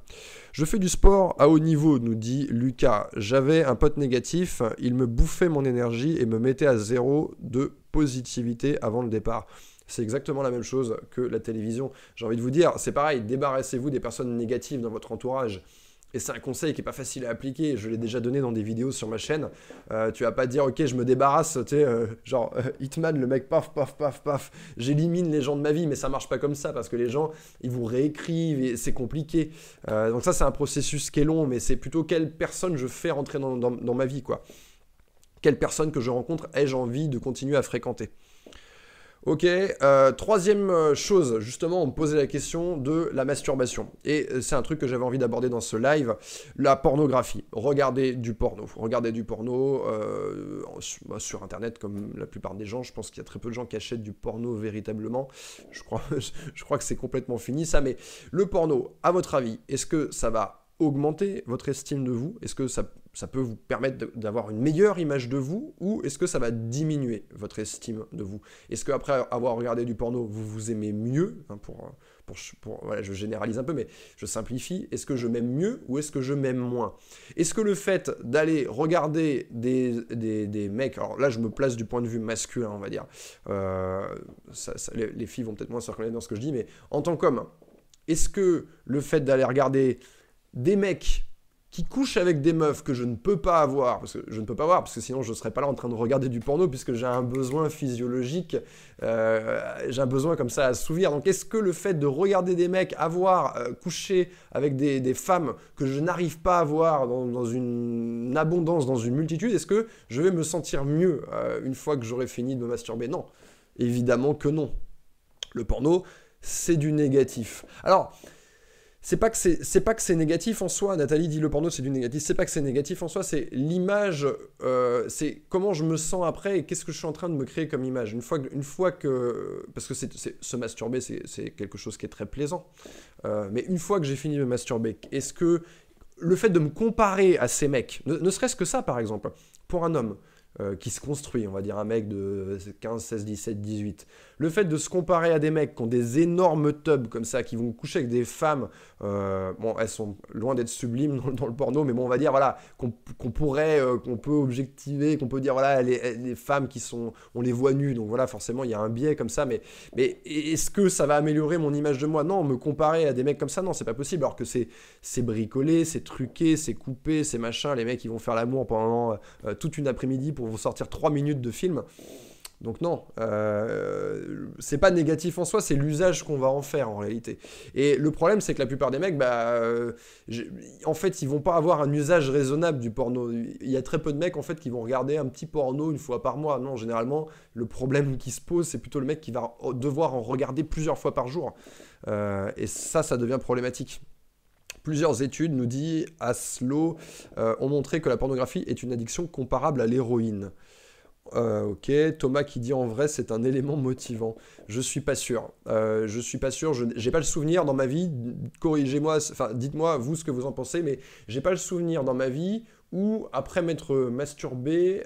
Je fais du sport à haut niveau, nous dit Lucas. J'avais un pote négatif, il me bouffait mon énergie et me mettait à zéro de positivité avant le départ. C'est exactement la même chose que la télévision. J'ai envie de vous dire, c'est pareil, débarrassez-vous des personnes négatives dans votre entourage. Et c'est un conseil qui est pas facile à appliquer. Je l'ai déjà donné dans des vidéos sur ma chaîne. Euh, tu vas pas dire, ok, je me débarrasse, tu sais, euh, genre euh, Hitman, le mec, paf, paf, paf, paf, j'élimine les gens de ma vie, mais ça marche pas comme ça parce que les gens, ils vous réécrivent et c'est compliqué. donc ça, c'est un processus qui est long, mais c'est plutôt quelle personne je fais rentrer dans, dans ma vie, quoi. Quelle personne que je rencontre ai-je envie de continuer à fréquenter? Ok, euh, troisième euh, chose, justement, on me posait la question de la masturbation. Et euh, c'est un truc que j'avais envie d'aborder dans ce live, la pornographie. Regardez du porno. Regardez du porno bah, sur Internet, comme la plupart des gens. Je pense qu'il y a très peu de gens qui achètent du porno véritablement. Je crois, (laughs) je crois que c'est complètement fini ça. Mais le porno, à votre avis, est-ce que ça va augmenter votre estime de vous? Est-ce que ça ça peut vous permettre d'avoir une meilleure image de vous ou est-ce que ça va diminuer votre estime de vous? Est-ce qu'après avoir regardé du porno, vous vous aimez mieux? Pour, pour, voilà, Je généralise un peu, mais je simplifie. Est-ce que je m'aime mieux ou est-ce que je m'aime moins? Est-ce que le fait d'aller regarder des, des, mecs, alors là je me place du point de vue masculin, on va dire, euh, les, les filles vont peut-être moins se reconnaître dans ce que je dis, mais en tant qu'homme, est-ce que le fait d'aller regarder des mecs qui couche avec des meufs que je ne peux pas avoir, parce que je ne peux pas avoir, parce que sinon je ne serais pas là en train de regarder du porno, puisque j'ai un besoin physiologique, euh, j'ai un besoin comme ça à assouvir. Donc est-ce que le fait de regarder des mecs avoir euh, couché avec des, femmes que je n'arrive pas à avoir dans, une abondance, dans une multitude, est-ce que je vais me sentir mieux euh, une fois que j'aurai fini de me masturber? Non, évidemment que non. Le porno, c'est du négatif. Alors, c'est pas que c'est pas que c'est négatif en soi. Nathalie dit le porno c'est du négatif. C'est pas que c'est négatif en soi. C'est l'image. Euh, c'est comment je me sens après et qu'est-ce que je suis en train de me créer comme image. Une fois que, une fois que parce que c'est se masturber c'est quelque chose qui est très plaisant. Euh, mais une fois que j'ai fini de masturber, est-ce que le fait de me comparer à ces mecs, ne serait-ce que ça par exemple, pour un homme, euh, qui se construit, on va dire un mec de 15, 16, 17, 18. Le fait de se comparer à des mecs qui ont des énormes tubs comme ça, qui vont coucher avec des femmes, euh, bon, elles sont loin d'être sublimes (laughs) dans, le porno, mais bon, on va dire, voilà, qu'on pourrait, euh, qu'on peut objectiver, qu'on peut dire, voilà, les, femmes qui sont, on les voit nues, donc voilà, forcément, il y a un biais comme ça, mais, mais est-ce que ça va améliorer mon image de moi? Non, me comparer à des mecs comme ça, non, c'est pas possible, alors que c'est bricolé, c'est truqué, c'est coupé, c'est machin, les mecs, ils vont faire l'amour pendant toute une après-midi pour vous sortir 3 minutes de film. Donc non, euh, c'est pas négatif en soi, c'est l'usage qu'on va en faire en réalité. Et le problème, c'est que la plupart des mecs, bah, euh, en fait, ils vont pas avoir un usage raisonnable du porno. Il y a très peu de mecs en fait qui vont regarder un petit porno une fois par mois. Non, généralement, le problème qui se pose, c'est plutôt le mec qui va devoir en regarder plusieurs fois par jour. Euh, et ça, ça devient problématique. Plusieurs études, nous dit Aslo, ont montré que la pornographie est une addiction comparable à l'héroïne. Euh, ok, Thomas qui dit en vrai c'est un élément motivant. Je suis pas sûr. Euh, je suis pas sûr. Je n'ai pas le souvenir dans ma vie. Corrigez-moi. Enfin, dites-moi vous ce que vous en pensez, mais j'ai pas le souvenir dans ma vie où après m'être masturbé,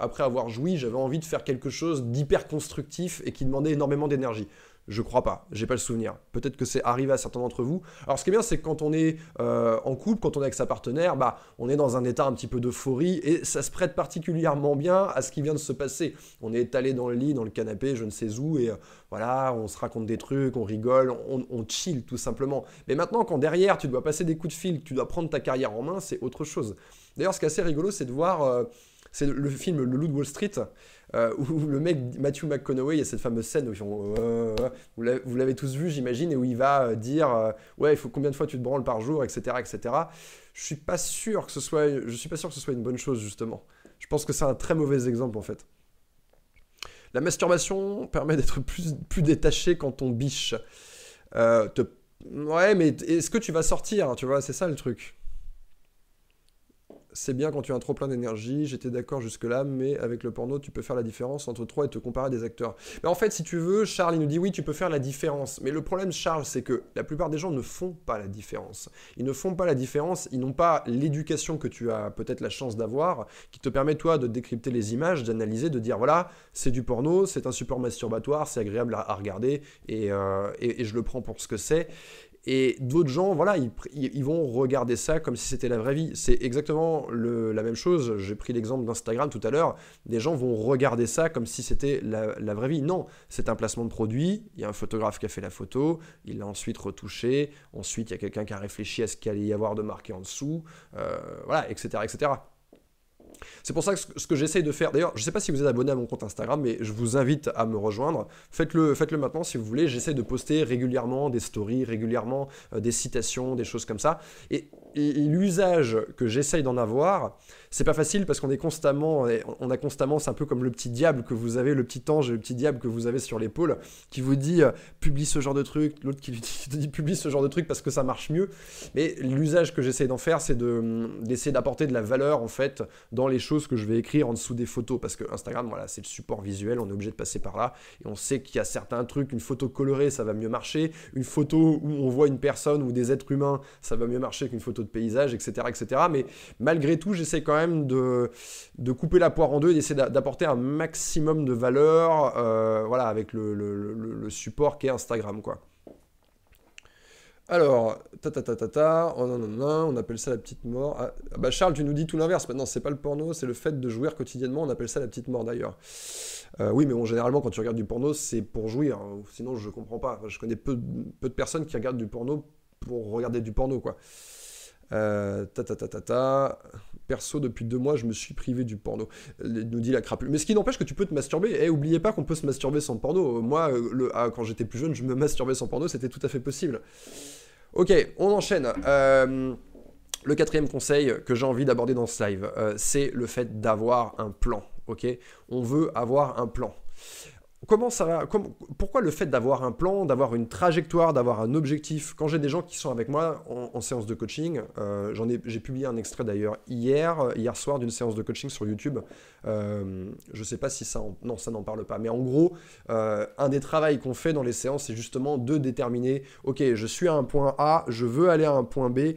après avoir joui, j'avais envie de faire quelque chose d'hyper constructif et qui demandait énormément d'énergie. Je crois pas, j'ai pas le souvenir. Peut-être que c'est arrivé à certains d'entre vous. Alors ce qui est bien, c'est que quand on est euh, en couple, quand on est avec sa partenaire, bah, on est dans un état un petit peu d'euphorie et ça se prête particulièrement bien à ce qui vient de se passer. On est étalé dans le lit, dans le canapé, je ne sais où, et euh, voilà, on se raconte des trucs, on rigole, on, on, chill tout simplement. Mais maintenant, quand derrière tu dois passer des coups de fil, tu dois prendre ta carrière en main, c'est autre chose. D'ailleurs, ce qui est assez rigolo, c'est de voir, euh, c'est le film Le Loup de Wall Street. Euh, où le mec, Matthew McConaughey, il y a cette fameuse scène où euh, vous l'avez tous vu, j'imagine, et où il va euh, dire ouais, il faut combien de fois tu te branles par jour, etc., etc. Je suis pas sûr que ce soit, je suis pas sûr que ce soit une bonne chose justement. Je pense que c'est un très mauvais exemple en fait. La masturbation permet d'être plus, plus détaché quand on biche. Ouais, mais est-ce que tu vas sortir Tu vois, c'est ça le truc c'est bien quand tu as un trop plein d'énergie, j'étais d'accord jusque-là, mais avec le porno, tu peux faire la différence entre toi et te comparer à des acteurs. Mais en fait, si tu veux, Charles, il nous dit oui, tu peux faire la différence. Mais le problème, Charles, c'est que la plupart des gens ne font pas la différence. Ils ne font pas la différence, ils n'ont pas l'éducation que tu as peut-être la chance d'avoir, qui te permet, toi, de décrypter les images, d'analyser, de dire, voilà, c'est du porno, c'est un support masturbatoire, c'est agréable à, regarder, euh, et je le prends pour ce que c'est. Et d'autres gens, voilà, ils, vont regarder ça comme si c'était la vraie vie. C'est exactement la même chose. J'ai pris l'exemple d'Instagram tout à l'heure. Des gens vont regarder ça comme si c'était la, vraie vie. Non, c'est un placement de produit. Il y a un photographe qui a fait la photo. Il l'a ensuite retouché. Ensuite, il y a quelqu'un qui a réfléchi à ce qu'il allait y avoir de marqué en dessous. Euh, voilà, etc., etc. C'est pour ça que ce que j'essaye de faire, d'ailleurs, je ne sais pas si vous êtes abonné à mon compte Instagram, mais je vous invite à me rejoindre. Faites-le faites -le maintenant si vous voulez. J'essaie de poster régulièrement des stories, régulièrement euh, des citations, des choses comme ça. Et, l'usage que j'essaye d'en avoir, c'est pas facile parce qu'on est constamment, on a constamment, c'est un peu comme le petit diable que vous avez, le petit ange, le petit diable que vous avez sur l'épaule, qui vous dit euh, publie ce genre de truc, l'autre qui, (laughs) te dit publie ce genre de truc parce que ça marche mieux. Mais l'usage que j'essaie d'en faire, c'est d'essayer d'apporter de la valeur en fait dans les choses que je vais écrire en dessous des photos parce que Instagram, voilà, c'est le support visuel, on est obligé de passer par là et on sait qu'il y a certains trucs, une photo colorée, ça va mieux marcher, une photo où on voit une personne ou des êtres humains, ça va mieux marcher qu'une photo de paysage, etc., etc. Mais malgré tout, j'essaie quand même de, couper la poire en deux et d'essayer d'apporter un maximum de valeur, euh, voilà, avec le, support qu'est Instagram, quoi. Alors, ta ta ta ta ta, oh, on appelle ça la petite mort. Ah, bah Charles, tu nous dis tout l'inverse. Maintenant, c'est pas le porno, c'est le fait de jouir quotidiennement. On appelle ça la petite mort d'ailleurs. Euh, oui, mais bon, généralement, quand tu regardes du porno, c'est pour jouir. Hein. Sinon, je comprends pas. je connais peu, peu de personnes qui regardent du porno pour regarder du porno, quoi. Euh, ta, ta, ta, ta, ta. Perso, depuis deux mois, je me suis privé du porno. Nous dit la crapule. Mais ce qui n'empêche que tu peux te masturber. Eh, oubliez pas qu'on peut se masturber sans porno. Moi, euh, le, ah, quand j'étais plus jeune, je me masturbais sans porno, c'était tout à fait possible. Ok, on enchaîne. Euh, le quatrième conseil que j'ai envie d'aborder dans ce live, c'est le fait d'avoir un plan. Ok, on veut avoir un plan comment ça Pourquoi le fait d'avoir un plan, d'avoir une trajectoire, d'avoir un objectif Quand j'ai des gens qui sont avec moi en, séance de coaching, euh, j'ai publié un extrait d'ailleurs hier, euh, hier soir d'une séance de coaching sur YouTube. Euh, je ne sais pas si ça, n'en parle pas, mais en gros, un des travaux qu'on fait dans les séances, c'est justement de déterminer, ok, je suis à un point A, je veux aller à un point B.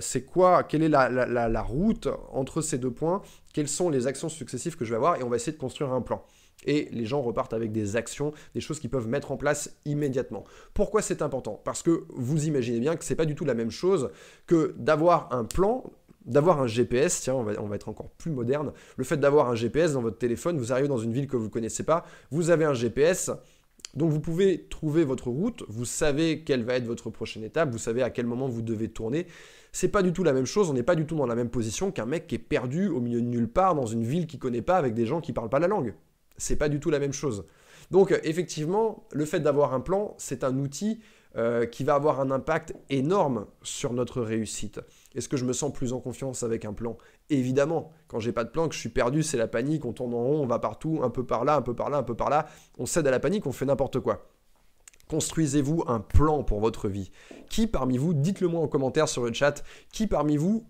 c'est quoi Quelle est la, la route entre ces deux points Quelles sont les actions successives que je vais avoir Et on va essayer de construire un plan et les gens repartent avec des actions, des choses qu'ils peuvent mettre en place immédiatement. Pourquoi c'est important? Parce que vous imaginez bien que c'est pas du tout la même chose que d'avoir un plan d'avoir un GPS, tiens, on va, être encore plus moderne, le fait d'avoir un GPS dans votre téléphone, vous arrivez dans une ville que vous ne connaissez pas, vous avez un GPS, donc vous pouvez trouver votre route, vous savez quelle va être votre prochaine étape, vous savez à quel moment vous devez tourner. C'est pas du tout la même chose, on n'est pas du tout dans la même position qu'un mec qui est perdu au milieu de nulle part dans une ville qu'il connaît pas avec des gens qui parlent pas la langue c'est pas du tout la même chose. Donc euh, effectivement, le fait d'avoir un plan, c'est un outil euh, qui va avoir un impact énorme sur notre réussite. Est-ce que je me sens plus en confiance avec un plan? Évidemment, quand j'ai pas de plan, que je suis perdu, c'est la panique, on tourne en rond, on va partout, un peu par là, un peu par là, un peu par là, on cède à la panique, on fait n'importe quoi. Construisez-vous un plan pour votre vie. Qui parmi vous, dites-le moi en commentaire sur le chat, qui parmi vous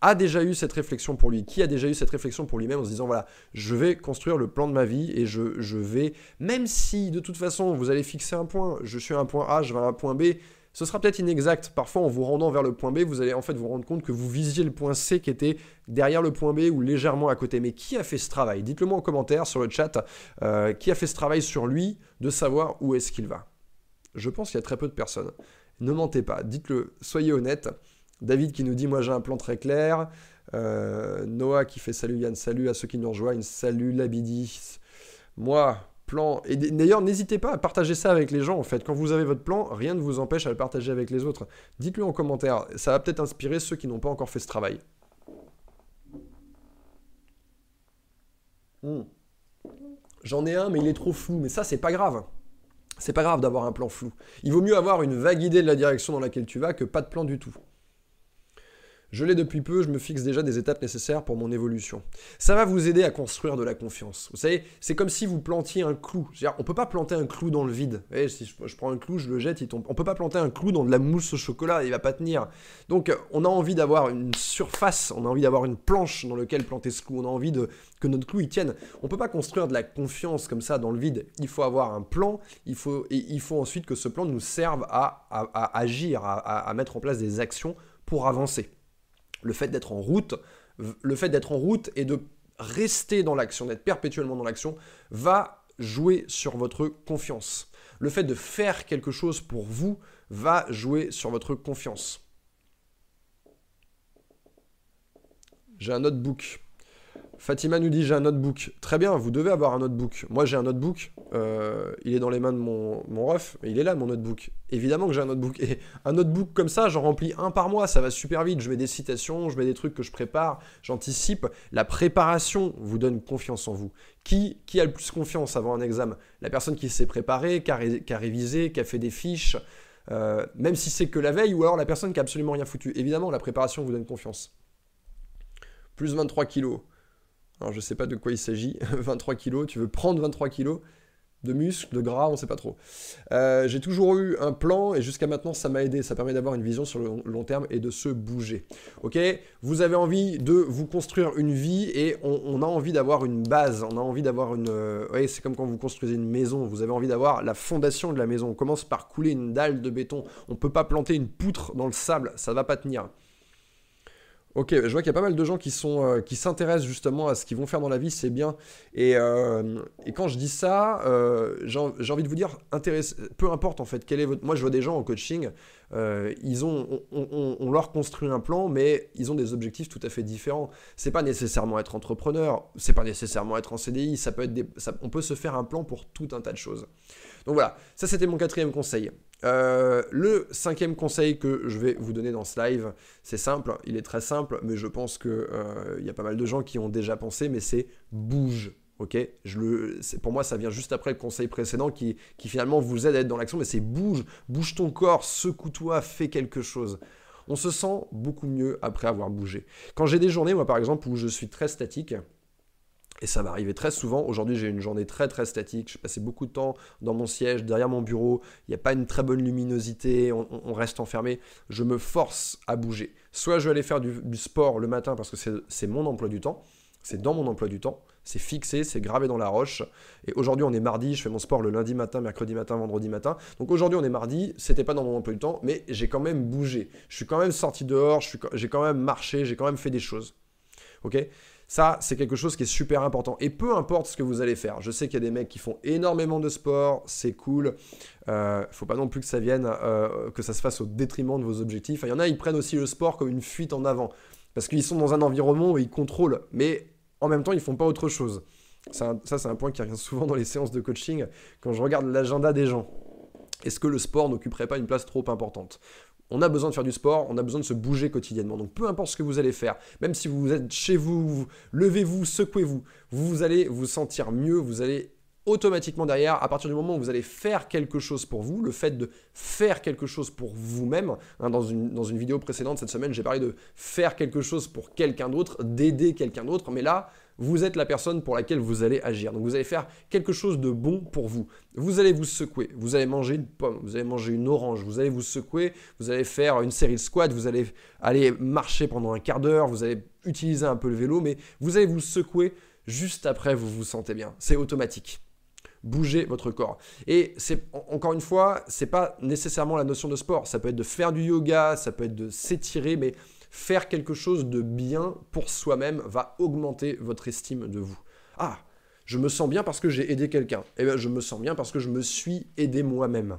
a déjà eu cette réflexion pour lui, qui a déjà eu cette réflexion pour lui-même en se disant voilà, je vais construire le plan de ma vie et je, vais, même si de toute façon vous allez fixer un point, je suis à un point A, je vais à un point B, ce sera peut-être inexact. Parfois, en vous rendant vers le point B, vous allez en fait vous rendre compte que vous visiez le point C qui était derrière le point B ou légèrement à côté. Mais qui a fait ce travail? Dites-le moi en commentaire sur le chat. Euh, qui a fait ce travail sur lui de savoir où est-ce qu'il va? Je pense qu'il y a très peu de personnes. Ne mentez pas. Dites-le. Soyez honnête. David qui nous dit Moi j'ai un plan très clair. Euh, Noah qui fait Salut Yann, salut à ceux qui nous rejoignent. Salut Labidi. Moi, plan. Et d'ailleurs, n'hésitez pas à partager ça avec les gens en fait. Quand vous avez votre plan, rien ne vous empêche à le partager avec les autres. Dites-le en commentaire. Ça va peut-être inspirer ceux qui n'ont pas encore fait ce travail. Hmm. J'en ai un, mais il est trop flou. Mais ça, c'est pas grave. C'est pas grave d'avoir un plan flou. Il vaut mieux avoir une vague idée de la direction dans laquelle tu vas que pas de plan du tout. Je l'ai depuis peu, je me fixe déjà des étapes nécessaires pour mon évolution. Ça va vous aider à construire de la confiance. Vous savez, c'est comme si vous plantiez un clou. -dire, on peut pas planter un clou dans le vide. Vous si je, prends un clou, je le jette, il tombe. On peut pas planter un clou dans de la mousse au chocolat, il va pas tenir. Donc, on a envie d'avoir une surface, on a envie d'avoir une planche dans laquelle planter ce clou. On a envie que notre clou il tienne. On peut pas construire de la confiance comme ça dans le vide. Il faut avoir un plan. Il faut et il faut ensuite que ce plan nous serve à, agir, à mettre en place des actions pour avancer le fait d'être en route, et de rester dans l'action, d'être perpétuellement dans l'action, va jouer sur votre confiance. Le fait de faire quelque chose pour vous va jouer sur votre confiance. J'ai un notebook. Fatima nous dit j'ai un notebook. Très bien, vous devez avoir un notebook. Moi j'ai un notebook. Euh, il est dans les mains de mon, mon ref. Il est là mon notebook. Évidemment que j'ai un notebook. Et un notebook comme ça, j'en remplis un par mois. Ça va super vite. Je mets des citations, je mets des trucs que je prépare, j'anticipe. La préparation vous donne confiance en vous. Qui, a le plus confiance avant un examen? La personne qui s'est préparée, qui a, révisé, qui a fait des fiches. Euh, même si c'est que la veille, ou alors la personne qui a absolument rien foutu. Évidemment, la préparation vous donne confiance. Plus 23 kilos. Alors je sais pas de quoi il s'agit, (laughs) 23 kilos, tu veux prendre 23 kilos de muscles, de gras, on sait pas trop. Euh, j'ai toujours eu un plan et jusqu'à maintenant ça m'a aidé, ça permet d'avoir une vision sur le long terme et de se bouger. Ok? Vous avez envie de vous construire une vie et on, a envie d'avoir une base, on a envie d'avoir une... Euh, c'est comme quand vous construisez une maison, vous avez envie d'avoir la fondation de la maison. On commence par couler une dalle de béton, on peut pas planter une poutre dans le sable, ça va pas tenir. Ok, je vois qu'il y a pas mal de gens qui sont euh, qui s'intéressent justement à ce qu'ils vont faire dans la vie, c'est bien. Et, euh, quand je dis ça, euh, j'ai envie de vous dire, peu importe en fait quel est votre. Moi, je vois des gens en coaching, ils ont, on, leur construit un plan, mais ils ont des objectifs tout à fait différents. C'est pas nécessairement être entrepreneur, c'est pas nécessairement être en CDI, ça peut être on peut se faire un plan pour tout un tas de choses. Donc voilà, ça c'était mon quatrième conseil. Euh, le cinquième conseil que je vais vous donner dans ce live, c'est simple, il est très simple, mais je pense qu'il euh, y a pas mal de gens qui ont déjà pensé, mais c'est bouge. Ok, je le, pour moi, ça vient juste après le conseil précédent qui, qui finalement vous aide à être dans l'action, mais c'est bouge, bouge ton corps, secoue-toi, fais quelque chose. On se sent beaucoup mieux après avoir bougé. Quand j'ai des journées, moi par exemple, où je suis très statique, et ça m'arrivait très souvent. Aujourd'hui, j'ai une journée très très statique. Je passé beaucoup de temps dans mon siège, derrière mon bureau. Il n'y a pas une très bonne luminosité. On, reste enfermé. Je me force à bouger. Soit je vais aller faire du, sport le matin parce que c'est mon emploi du temps. C'est dans mon emploi du temps. C'est fixé, c'est gravé dans la roche. Et aujourd'hui, on est mardi. Je fais mon sport le lundi matin, mercredi matin, vendredi matin. Donc aujourd'hui, on est mardi. C'était pas dans mon emploi du temps, mais j'ai quand même bougé. Je suis quand même sorti dehors. J'ai quand même marché. J'ai quand même fait des choses. Ok? Ça, c'est quelque chose qui est super important. Et peu importe ce que vous allez faire, je sais qu'il y a des mecs qui font énormément de sport, c'est cool. Euh, faut pas non plus que ça vienne, euh, que ça se fasse au détriment de vos objectifs. Il y en a, ils prennent aussi le sport comme une fuite en avant. Parce qu'ils sont dans un environnement où ils contrôlent, mais en même temps, ils font pas autre chose. ça, c'est un point qui revient souvent dans les séances de coaching quand je regarde l'agenda des gens. Est-ce que le sport n'occuperait pas une place trop importante? On a besoin de faire du sport, on a besoin de se bouger quotidiennement. Donc peu importe ce que vous allez faire, même si vous êtes chez vous, levez-vous, secouez-vous, vous allez vous sentir mieux, vous allez automatiquement derrière, à partir du moment où vous allez faire quelque chose pour vous, le fait de faire quelque chose pour vous-même, hein, dans, une, dans une vidéo précédente cette semaine, j'ai parlé de faire quelque chose pour quelqu'un d'autre, d'aider quelqu'un d'autre, mais là, vous êtes la personne pour laquelle vous allez agir. Donc vous allez faire quelque chose de bon pour vous. Vous allez vous secouer, vous allez manger une pomme, vous allez manger une orange, vous allez vous secouer, vous allez faire une série de squats, vous allez aller marcher pendant un quart d'heure, vous allez utiliser un peu le vélo, mais vous allez vous secouer juste après vous vous sentez bien. C'est automatique bougez votre corps. Et c'est encore une fois, c'est pas nécessairement la notion de sport. Ça peut être de faire du yoga, ça peut être de s'étirer, mais faire quelque chose de bien pour soi-même va augmenter votre estime de vous. Ah, je me sens bien parce que j'ai aidé quelqu'un. Eh bien, je me sens bien parce que je me suis aidé moi-même.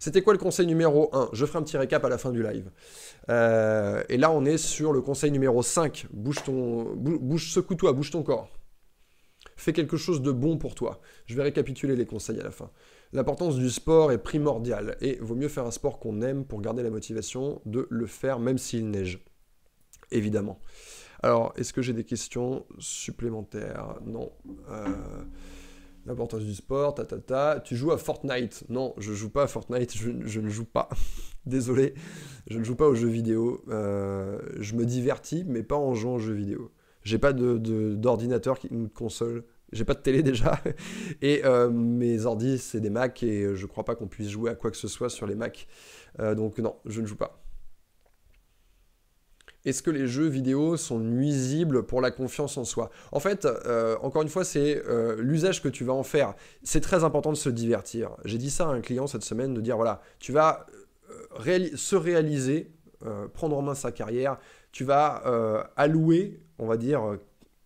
C'était quoi le conseil numéro 1 Je ferai un petit récap à la fin du live. Euh, et là, on est sur le conseil numéro 5. Bouge ton, bouge, secoue-toi, bouge ton corps. Fais quelque chose de bon pour toi. Je vais récapituler les conseils à la fin. L'importance du sport est primordiale et vaut mieux faire un sport qu'on aime pour garder la motivation de le faire même s'il neige. Évidemment. Alors, est-ce que j'ai des questions supplémentaires? Non. Euh, l'importance du sport, ta ta ta. Tu joues à Fortnite? Non, je joue pas à Fortnite, je, ne joue pas. (laughs) Désolé, je ne joue pas aux jeux vidéo. Euh, je me divertis, mais pas en jouant aux jeux vidéo. J'ai pas d'ordinateur, de, une console j'ai pas de télé (laughs) déjà. Et euh, mes ordi, c'est des Mac et je crois pas qu'on puisse jouer à quoi que ce soit sur les Mac. Euh, donc non, je ne joue pas. Est-ce que les jeux vidéo sont nuisibles pour la confiance en soi? En fait, euh, encore une fois, c'est l'usage que tu vas en faire. C'est très important de se divertir. J'ai dit ça à un client cette semaine, de dire, voilà, tu vas se réaliser, prendre en main sa carrière, tu vas allouer, on va dire,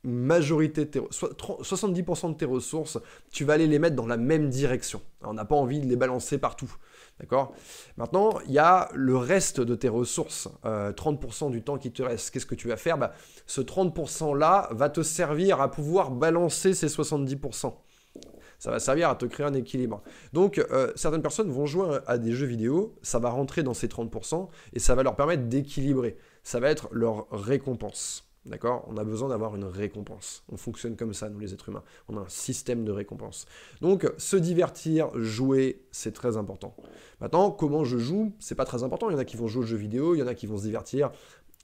majorité, 70% de tes ressources, tu vas aller les mettre dans la même direction. on n'a pas envie de les balancer partout. D'accord? Maintenant, il y a le reste de tes ressources, 30% euh, du temps qui te reste. Qu'est-ce que tu vas faire? Bah, Ce 30%-là va te servir à pouvoir balancer ces 70%. Ça va servir à te créer un équilibre. Donc, euh, certaines personnes vont jouer à des jeux vidéo, ça va rentrer dans ces 30% et ça va leur permettre d'équilibrer. Ça va être leur récompense. D'accord? On a besoin d'avoir une récompense. On fonctionne comme ça, nous les êtres humains. On a un système de récompense. Donc, se divertir, jouer, c'est très important. Maintenant, comment je joue, c'est pas très important. Il y en a qui vont jouer aux jeux vidéo, il y en a qui vont se divertir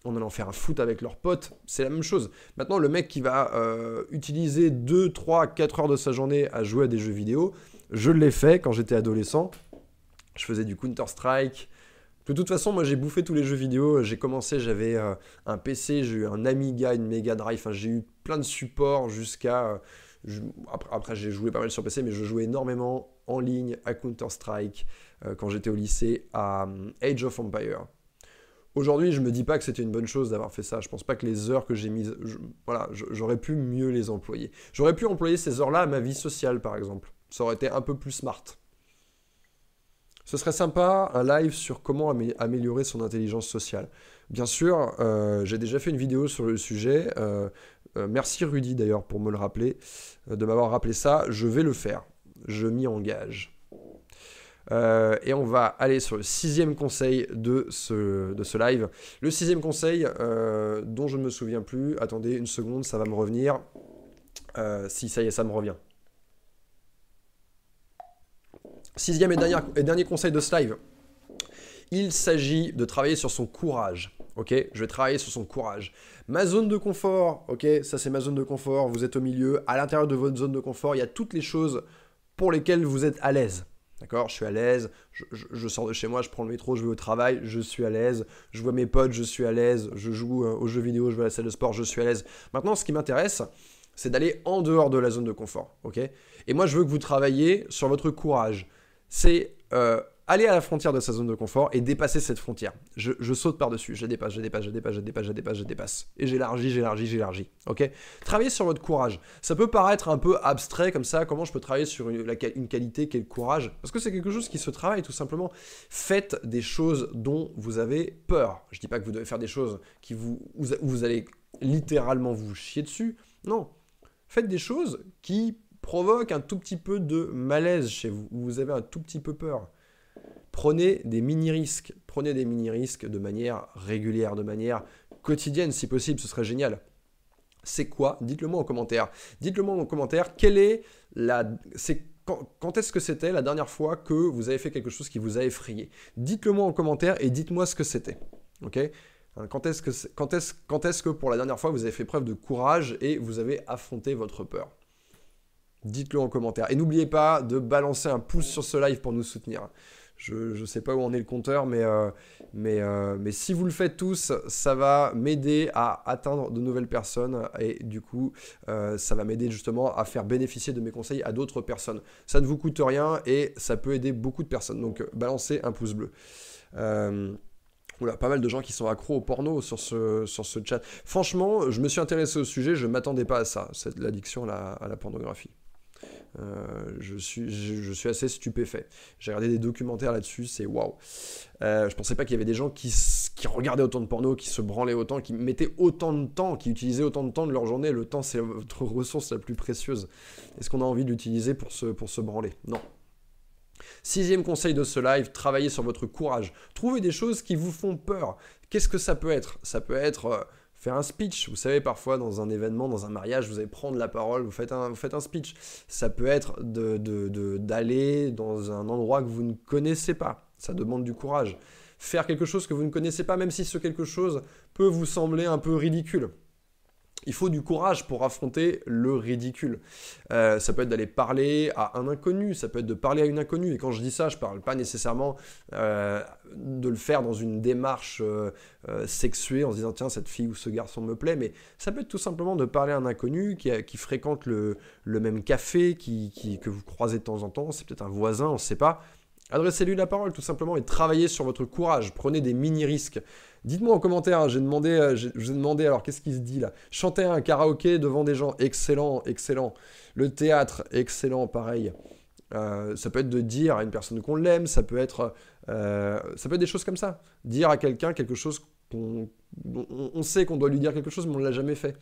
en allant faire un foot avec leurs potes, c'est la même chose. Maintenant, le mec qui va euh, utiliser 2, 3, 4 heures de sa journée à jouer à des jeux vidéo, je l'ai fait quand j'étais adolescent. Je faisais du Counter-Strike, de toute façon, moi j'ai bouffé tous les jeux vidéo. J'ai commencé, j'avais euh, un PC, j'ai eu un Amiga, une Mega Drive. J'ai eu plein de supports jusqu'à. Euh, après, j'ai joué pas mal sur PC, mais je jouais énormément en ligne à Counter-Strike euh, quand j'étais au lycée à Age of Empire. Aujourd'hui, je me dis pas que c'était une bonne chose d'avoir fait ça. Je pense pas que les heures que j'ai mises, voilà, j'aurais pu mieux les employer. J'aurais pu employer ces heures-là à ma vie sociale, par exemple. Ça aurait été un peu plus smart. Ce serait sympa un live sur comment améliorer son intelligence sociale. Bien sûr, euh, j'ai déjà fait une vidéo sur le sujet. Euh, euh, merci Rudy d'ailleurs pour me le rappeler, de m'avoir rappelé ça. Je vais le faire. Je m'y engage. et on va aller sur le sixième conseil de ce, de ce live. Le sixième conseil dont je ne me souviens plus. Attendez une seconde, ça va me revenir. si ça y est, ça me revient. Sixième et dernier, et dernier conseil de ce live. Il s'agit de travailler sur son courage. Ok, je vais travailler sur son courage. Ma zone de confort, ok, ça c'est ma zone de confort. Vous êtes au milieu. À l'intérieur de votre zone de confort, il y a toutes les choses pour lesquelles vous êtes à l'aise. D'accord? Je suis à l'aise, je, sors de chez moi, je prends le métro, je vais au travail, je suis à l'aise, je vois mes potes, je suis à l'aise, je joue euh, aux jeux vidéo, je vais à la salle de sport, je suis à l'aise. Maintenant, ce qui m'intéresse, c'est d'aller en dehors de la zone de confort. ok? Et moi, je veux que vous travailliez sur votre courage c'est euh, aller à la frontière de sa zone de confort et dépasser cette frontière. Je, saute par-dessus, je dépasse, je dépasse, je dépasse, je dépasse, je dépasse, dépasse. Et j'élargis, j'élargis, j'élargis. Ok? Travaillez sur votre courage. Ça peut paraître un peu abstrait comme ça, comment je peux travailler sur une, qualité qui est le courage? Parce que c'est quelque chose qui se travaille tout simplement. Faites des choses dont vous avez peur. Je dis pas que vous devez faire des choses qui vous, où vous allez littéralement vous chier dessus. Non. Faites des choses qui provoque un tout petit peu de malaise chez vous, vous avez un tout petit peu peur. Prenez des mini-risques, prenez des mini-risques de manière régulière, de manière quotidienne si possible, ce serait génial. C'est quoi? Dites-le moi en commentaire. Dites-le moi en commentaire, est la... Quand, est-ce que c'était la dernière fois que vous avez fait quelque chose qui vous a effrayé? Dites-le moi en commentaire et dites-moi ce que c'était. Ok? Hein, quand est-ce que, est quand est-ce que pour la dernière fois vous avez fait preuve de courage et vous avez affronté votre peur? Dites-le en commentaire. Et n'oubliez pas de balancer un pouce sur ce live pour nous soutenir. Je ne sais pas où en est le compteur, mais, euh, mais, euh, mais si vous le faites tous, ça va m'aider à atteindre de nouvelles personnes et du coup, euh, ça va m'aider justement à faire bénéficier de mes conseils à d'autres personnes. Ça ne vous coûte rien et ça peut aider beaucoup de personnes. Donc, balancez un pouce bleu. Oula, pas mal de gens qui sont accros au porno sur ce, sur ce chat. Franchement, je me suis intéressé au sujet, je ne m'attendais pas à ça, cette l'addiction à la pornographie. Euh, je, suis, je, suis assez stupéfait. J'ai regardé des documentaires là-dessus, c'est waouh. Euh, je pensais pas qu'il y avait des gens qui, qui, regardaient autant de porno, qui se branlaient autant, qui mettaient autant de temps, qui utilisaient autant de temps de leur journée. Le temps, c'est votre (laughs) ressource la plus précieuse. Est-ce qu'on a envie de l'utiliser pour se, pour se branler? Non. Sixième conseil de ce live, travaillez sur votre courage. Trouvez des choses qui vous font peur. Qu'est-ce que ça peut être? Ça peut être... Faire un speech. Vous savez, parfois dans un événement, dans un mariage, vous allez prendre la parole, vous faites un, vous faites un speech. Ça peut être d'aller de, de, dans un endroit que vous ne connaissez pas. Ça demande du courage. Faire quelque chose que vous ne connaissez pas, même si ce quelque chose peut vous sembler un peu ridicule. Il faut du courage pour affronter le ridicule. Euh, ça peut être d'aller parler à un inconnu, ça peut être de parler à une inconnue. Et quand je dis ça, je ne parle pas nécessairement euh, de le faire dans une démarche euh, sexuée en se disant tiens cette fille ou ce garçon me plaît, mais ça peut être tout simplement de parler à un inconnu qui, fréquente le, même café, qui, que vous croisez de temps en temps. C'est peut-être un voisin, on ne sait pas Adressez-lui la parole tout simplement et travaillez sur votre courage. Prenez des mini-risques. Dites-moi en commentaire, hein, j'ai demandé, euh, je vous ai demandé alors qu'est-ce qui se dit là? Chanter un karaoké devant des gens, excellent, excellent. Le théâtre, excellent, pareil. Euh, ça peut être de dire à une personne qu'on l'aime, ça peut être, euh, ça peut être des choses comme ça. Dire à quelqu'un quelque chose qu'on, on sait qu'on doit lui dire quelque chose, mais on ne l'a jamais fait.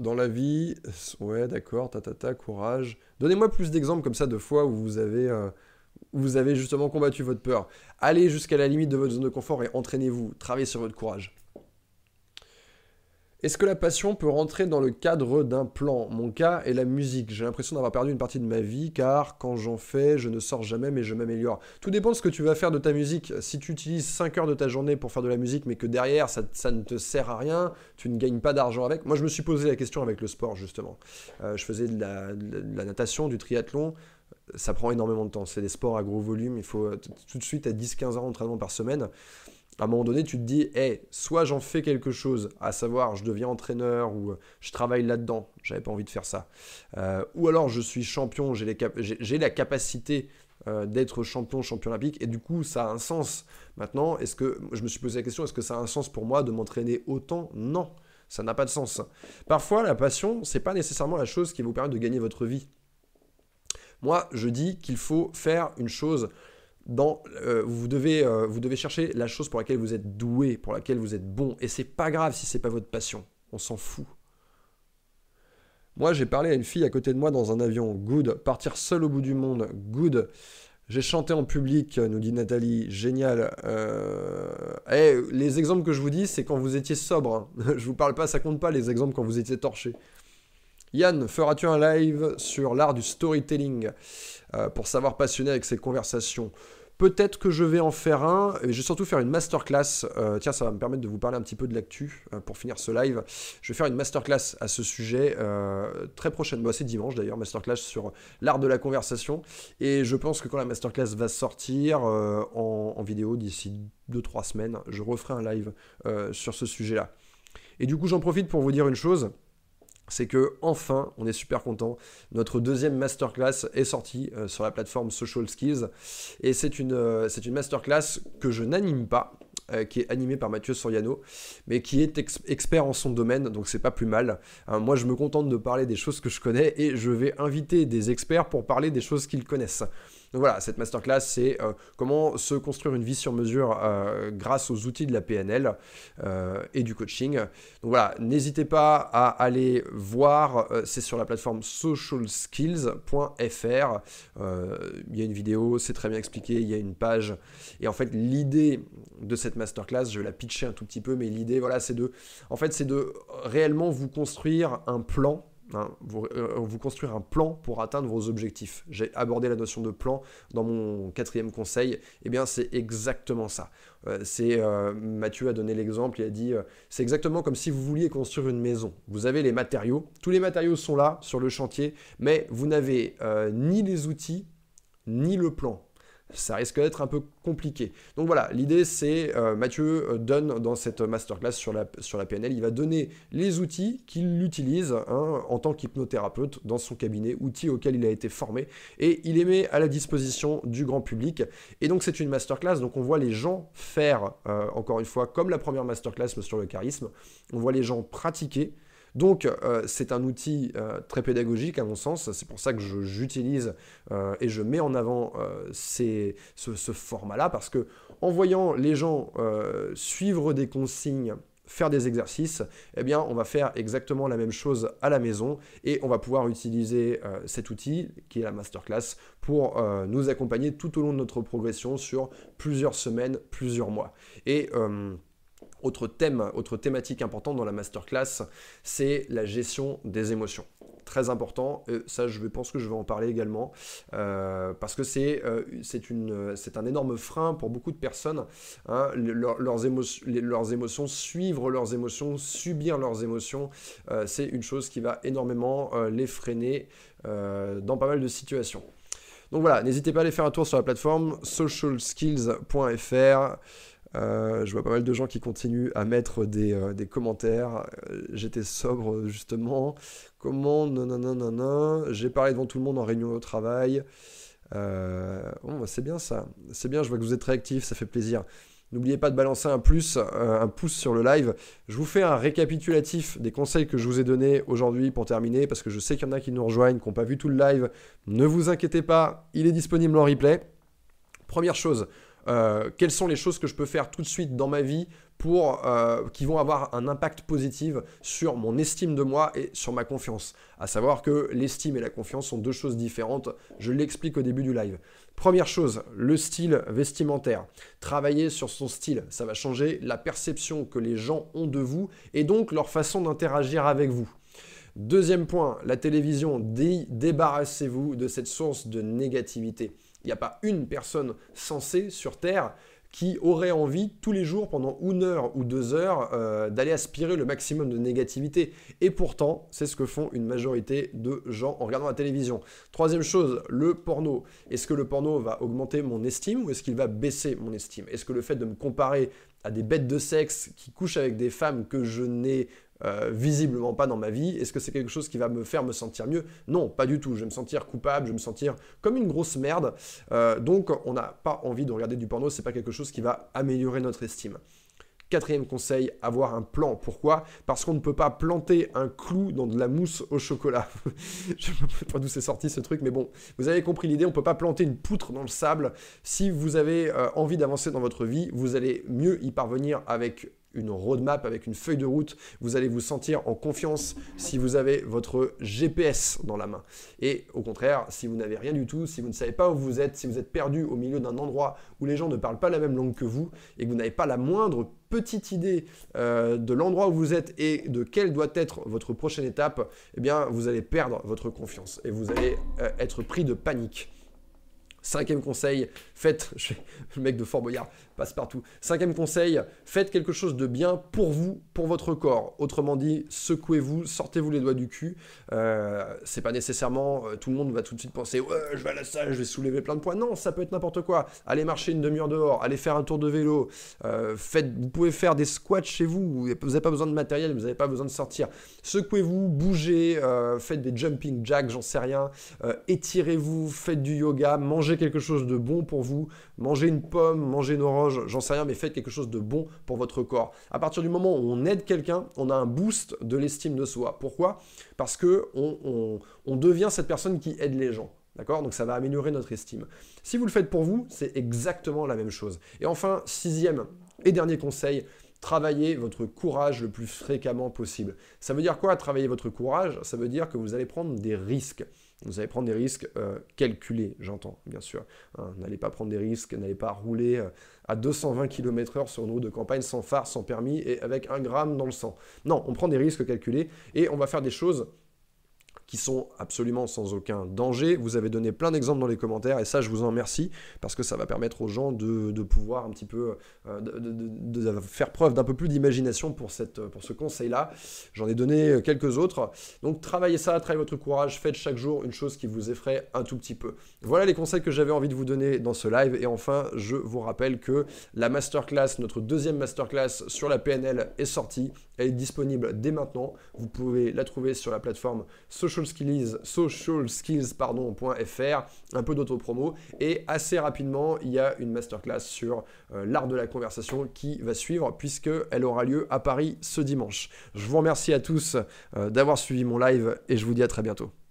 Dans la vie, ouais, d'accord, ta, ta, ta, courage. Donnez-moi plus d'exemples comme ça de fois où vous avez, vous avez justement combattu votre peur. Allez jusqu'à la limite de votre zone de confort et entraînez-vous. Travaillez sur votre courage. Est-ce que la passion peut rentrer dans le cadre d'un plan? Mon cas est la musique. J'ai l'impression d'avoir perdu une partie de ma vie car quand j'en fais, je ne sors jamais mais je m'améliore. Tout dépend de ce que tu vas faire de ta musique. Si tu utilises 5 heures de ta journée pour faire de la musique mais que derrière ça, ne te sert à rien, tu ne gagnes pas d'argent avec. Moi je me suis posé la question avec le sport justement. Euh, je faisais de la, natation, du triathlon ça prend énormément de temps. C'est des sports à gros volume. Il faut tout de suite à 10-15 heures d'entraînement par semaine à un moment donné, tu te dis, hey, soit j'en fais quelque chose, à savoir je deviens entraîneur ou euh, je travaille là-dedans, j'avais pas envie de faire ça. Euh, ou alors je suis champion, j'ai la capacité euh, d'être champion, champion olympique, et du coup ça a un sens. Maintenant, est-ce que, je me suis posé la question, est-ce que ça a un sens pour moi de m'entraîner autant? Non, ça n'a pas de sens. Parfois, la passion, c'est pas nécessairement la chose qui vous permet de gagner votre vie. Moi, je dis qu'il faut faire une chose dans, euh, vous, devez, euh, vous devez chercher la chose pour laquelle vous êtes doué, pour laquelle vous êtes bon. Et c'est pas grave si c'est pas votre passion. On s'en fout. Moi, j'ai parlé à une fille à côté de moi dans un avion. Good. Partir seul au bout du monde. Good. J'ai chanté en public, nous dit Nathalie. Génial. Euh... Eh, les exemples que je vous dis, c'est quand vous étiez sobre. Hein. (laughs) je vous parle pas, ça compte pas les exemples quand vous étiez torché. Yann, feras-tu un live sur l'art du storytelling euh, pour savoir passionner avec ses conversations Peut-être que je vais en faire un, et je vais surtout faire une masterclass. Euh, tiens, ça va me permettre de vous parler un petit peu de l'actu euh, pour finir ce live. Je vais faire une masterclass à ce sujet très prochainement, c'est dimanche d'ailleurs, masterclass sur l'art de la conversation. Et je pense que quand la masterclass va sortir en, vidéo d'ici 2-3 semaines, je referai un live sur ce sujet-là. Et du coup, j'en profite pour vous dire une chose c'est que enfin, on est super content. Notre deuxième masterclass est sortie euh, sur la plateforme Social Skills et c'est une, euh, masterclass que je n'anime pas, euh, qui est animée par Mathieu Soriano, mais qui est expert en son domaine, donc c'est pas plus mal. Hein, moi, je me contente de parler des choses que je connais et je vais inviter des experts pour parler des choses qu'ils connaissent. Donc voilà, cette masterclass, c'est euh, comment se construire une vie sur mesure euh, grâce aux outils de la PNL euh, et du coaching. Donc voilà, n'hésitez pas à aller voir, c'est sur la plateforme socialskills.fr. Il y a une vidéo, c'est très bien expliqué, il y a une page. Et en fait, l'idée de cette masterclass, je vais la pitcher un tout petit peu, mais l'idée, voilà, c'est de, en fait, c'est de réellement vous construire un plan Hein, euh, vous, construire un plan pour atteindre vos objectifs. J'ai abordé la notion de plan dans mon quatrième conseil. Eh bien, c'est exactement ça. Euh, euh, Mathieu a donné l'exemple. Il a dit c'est exactement comme si vous vouliez construire une maison. Vous avez les matériaux. Tous les matériaux sont là sur le chantier, mais vous n'avez ni les outils ni le plan ça risque d'être un peu compliqué. Donc voilà, l'idée c'est, euh, Mathieu euh, donne dans cette masterclass sur la, sur la PNL, il va donner les outils qu'il utilise hein, en tant qu'hypnothérapeute dans son cabinet, outils auxquels il a été formé, et il les met à la disposition du grand public. Et donc c'est une masterclass, donc on voit les gens faire, euh, encore une fois, comme la première masterclass sur le charisme, on voit les gens pratiquer, donc euh, c'est un outil euh, très pédagogique à mon sens, c'est pour ça que j'utilise euh, et je mets en avant ce, format-là, parce que en voyant les gens suivre des consignes, faire des exercices, eh bien on va faire exactement la même chose à la maison et on va pouvoir utiliser cet outil qui est la masterclass pour nous accompagner tout au long de notre progression sur plusieurs semaines, plusieurs mois. Et autre thème, autre thématique importante dans la masterclass, c'est la gestion des émotions. Très important, et ça je pense que je vais en parler également, euh, parce que c'est euh, c'est un énorme frein pour beaucoup de personnes. Hein, leurs, émotions, leurs émotions, suivre leurs émotions, subir leurs émotions, euh, c'est une chose qui va énormément les freiner dans pas mal de situations. Donc voilà, n'hésitez pas à aller faire un tour sur la plateforme socialskills.fr. Euh, je vois pas mal de gens qui continuent à mettre des, euh, commentaires. Euh, j'étais sobre justement. Comment non non non non. J'ai parlé devant tout le monde en réunion au travail. bah, c'est bien ça. C'est bien, je vois que vous êtes réactifs, ça fait plaisir. N'oubliez pas de balancer un plus, un pouce sur le live. Je vous fais un récapitulatif des conseils que je vous ai donnés aujourd'hui pour terminer, parce que je sais qu'il y en a qui nous rejoignent, qui n'ont pas vu tout le live. Ne vous inquiétez pas, il est disponible en replay. Première chose, euh, quelles sont les choses que je peux faire tout de suite dans ma vie pour euh, qui vont avoir un impact positif sur mon estime de moi et sur ma confiance? À savoir que l'estime et la confiance sont deux choses différentes. Je l'explique au début du live. Première chose, le style vestimentaire. Travailler sur son style, ça va changer la perception que les gens ont de vous et donc leur façon d'interagir avec vous. Deuxième point, la télévision. Débarrassez-vous de cette source de négativité. Il n'y a pas une personne sensée sur Terre qui aurait envie tous les jours pendant une heure ou deux heures euh, d'aller aspirer le maximum de négativité. Et pourtant, c'est ce que font une majorité de gens en regardant la télévision. Troisième chose, le porno. Est-ce que le porno va augmenter mon estime ou est-ce qu'il va baisser mon estime? Est-ce que le fait de me comparer à des bêtes de sexe qui couchent avec des femmes que je n'ai euh, visiblement pas dans ma vie. Est-ce que c'est quelque chose qui va me faire me sentir mieux? Non, pas du tout. Je vais me sentir coupable, je vais me sentir comme une grosse merde. Euh, donc, on n'a pas envie de regarder du porno. C'est pas quelque chose qui va améliorer notre estime. Quatrième conseil, avoir un plan. Pourquoi? Parce qu'on ne peut pas planter un clou dans de la mousse au chocolat. (laughs) Je ne sais pas d'où c'est sorti ce truc, mais bon, vous avez compris l'idée, on ne peut pas planter une poutre dans le sable. Si vous avez euh, envie d'avancer dans votre vie, vous allez mieux y parvenir avec une roadmap, avec une feuille de route. Vous allez vous sentir en confiance si vous avez votre GPS dans la main. Et au contraire, si vous n'avez rien du tout, si vous ne savez pas où vous êtes, si vous êtes perdu au milieu d'un endroit où les gens ne parlent pas la même langue que vous et que vous n'avez pas la moindre petite idée euh, de l'endroit où vous êtes et de quelle doit être votre prochaine étape, eh bien, vous allez perdre votre confiance et vous allez euh, être pris de panique. Cinquième conseil, faites, (laughs) le mec de Fort Boyard passe partout. Cinquième conseil, faites quelque chose de bien pour vous, pour votre corps. Autrement dit, secouez-vous, sortez-vous les doigts du cul. Euh, c'est pas nécessairement, euh, tout le monde va tout de suite penser, ouais, je vais à la salle, je vais soulever plein de poids. Non, ça peut être n'importe quoi. Allez marcher une demi-heure dehors, allez faire un tour de vélo. Euh, faites, vous pouvez faire des squats chez vous. Vous n'avez pas besoin de matériel, vous n'avez pas besoin de sortir. Secouez-vous, bougez, faites des jumping jacks, j'en sais rien. étirez-vous, faites du yoga, mangez quelque chose de bon pour vous, mangez une pomme, mangez une orange, j'en sais rien, mais faites quelque chose de bon pour votre corps. À partir du moment où on aide quelqu'un, on a un boost de l'estime de soi. Pourquoi? Parce que on, on devient cette personne qui aide les gens. D'accord? Donc ça va améliorer notre estime. Si vous le faites pour vous, c'est exactement la même chose. Et enfin, sixième et dernier conseil, travaillez votre courage le plus fréquemment possible. Ça veut dire quoi travailler votre courage? Ça veut dire que vous allez prendre des risques. Vous allez prendre des risques euh, calculés, j'entends, bien sûr. Hein, n'allez pas prendre des risques, n'allez pas rouler euh, à 220 km/h sur une route de campagne sans phare, sans permis et avec un gramme dans le sang. Non, on prend des risques calculés et on va faire des choses sont absolument sans aucun danger. Vous avez donné plein d'exemples dans les commentaires et ça, je vous en remercie parce que ça va permettre aux gens de, pouvoir un petit peu euh, de, faire preuve d'un peu plus d'imagination pour, pour ce conseil-là. J'en ai donné quelques autres. Donc travaillez ça, travaillez votre courage, faites chaque jour une chose qui vous effraie un tout petit peu. Voilà les conseils que j'avais envie de vous donner dans ce live. Et enfin, je vous rappelle que la masterclass, notre deuxième masterclass sur la PNL est sortie. Elle est disponible dès maintenant. Vous pouvez la trouver sur la plateforme socialskills, socialskills.fr, un peu d'autopromo. Et assez rapidement, il y a une masterclass sur euh, l'art de la conversation qui va suivre puisqu'elle aura lieu à Paris ce dimanche. Je vous remercie à tous euh, d'avoir suivi mon live et je vous dis à très bientôt.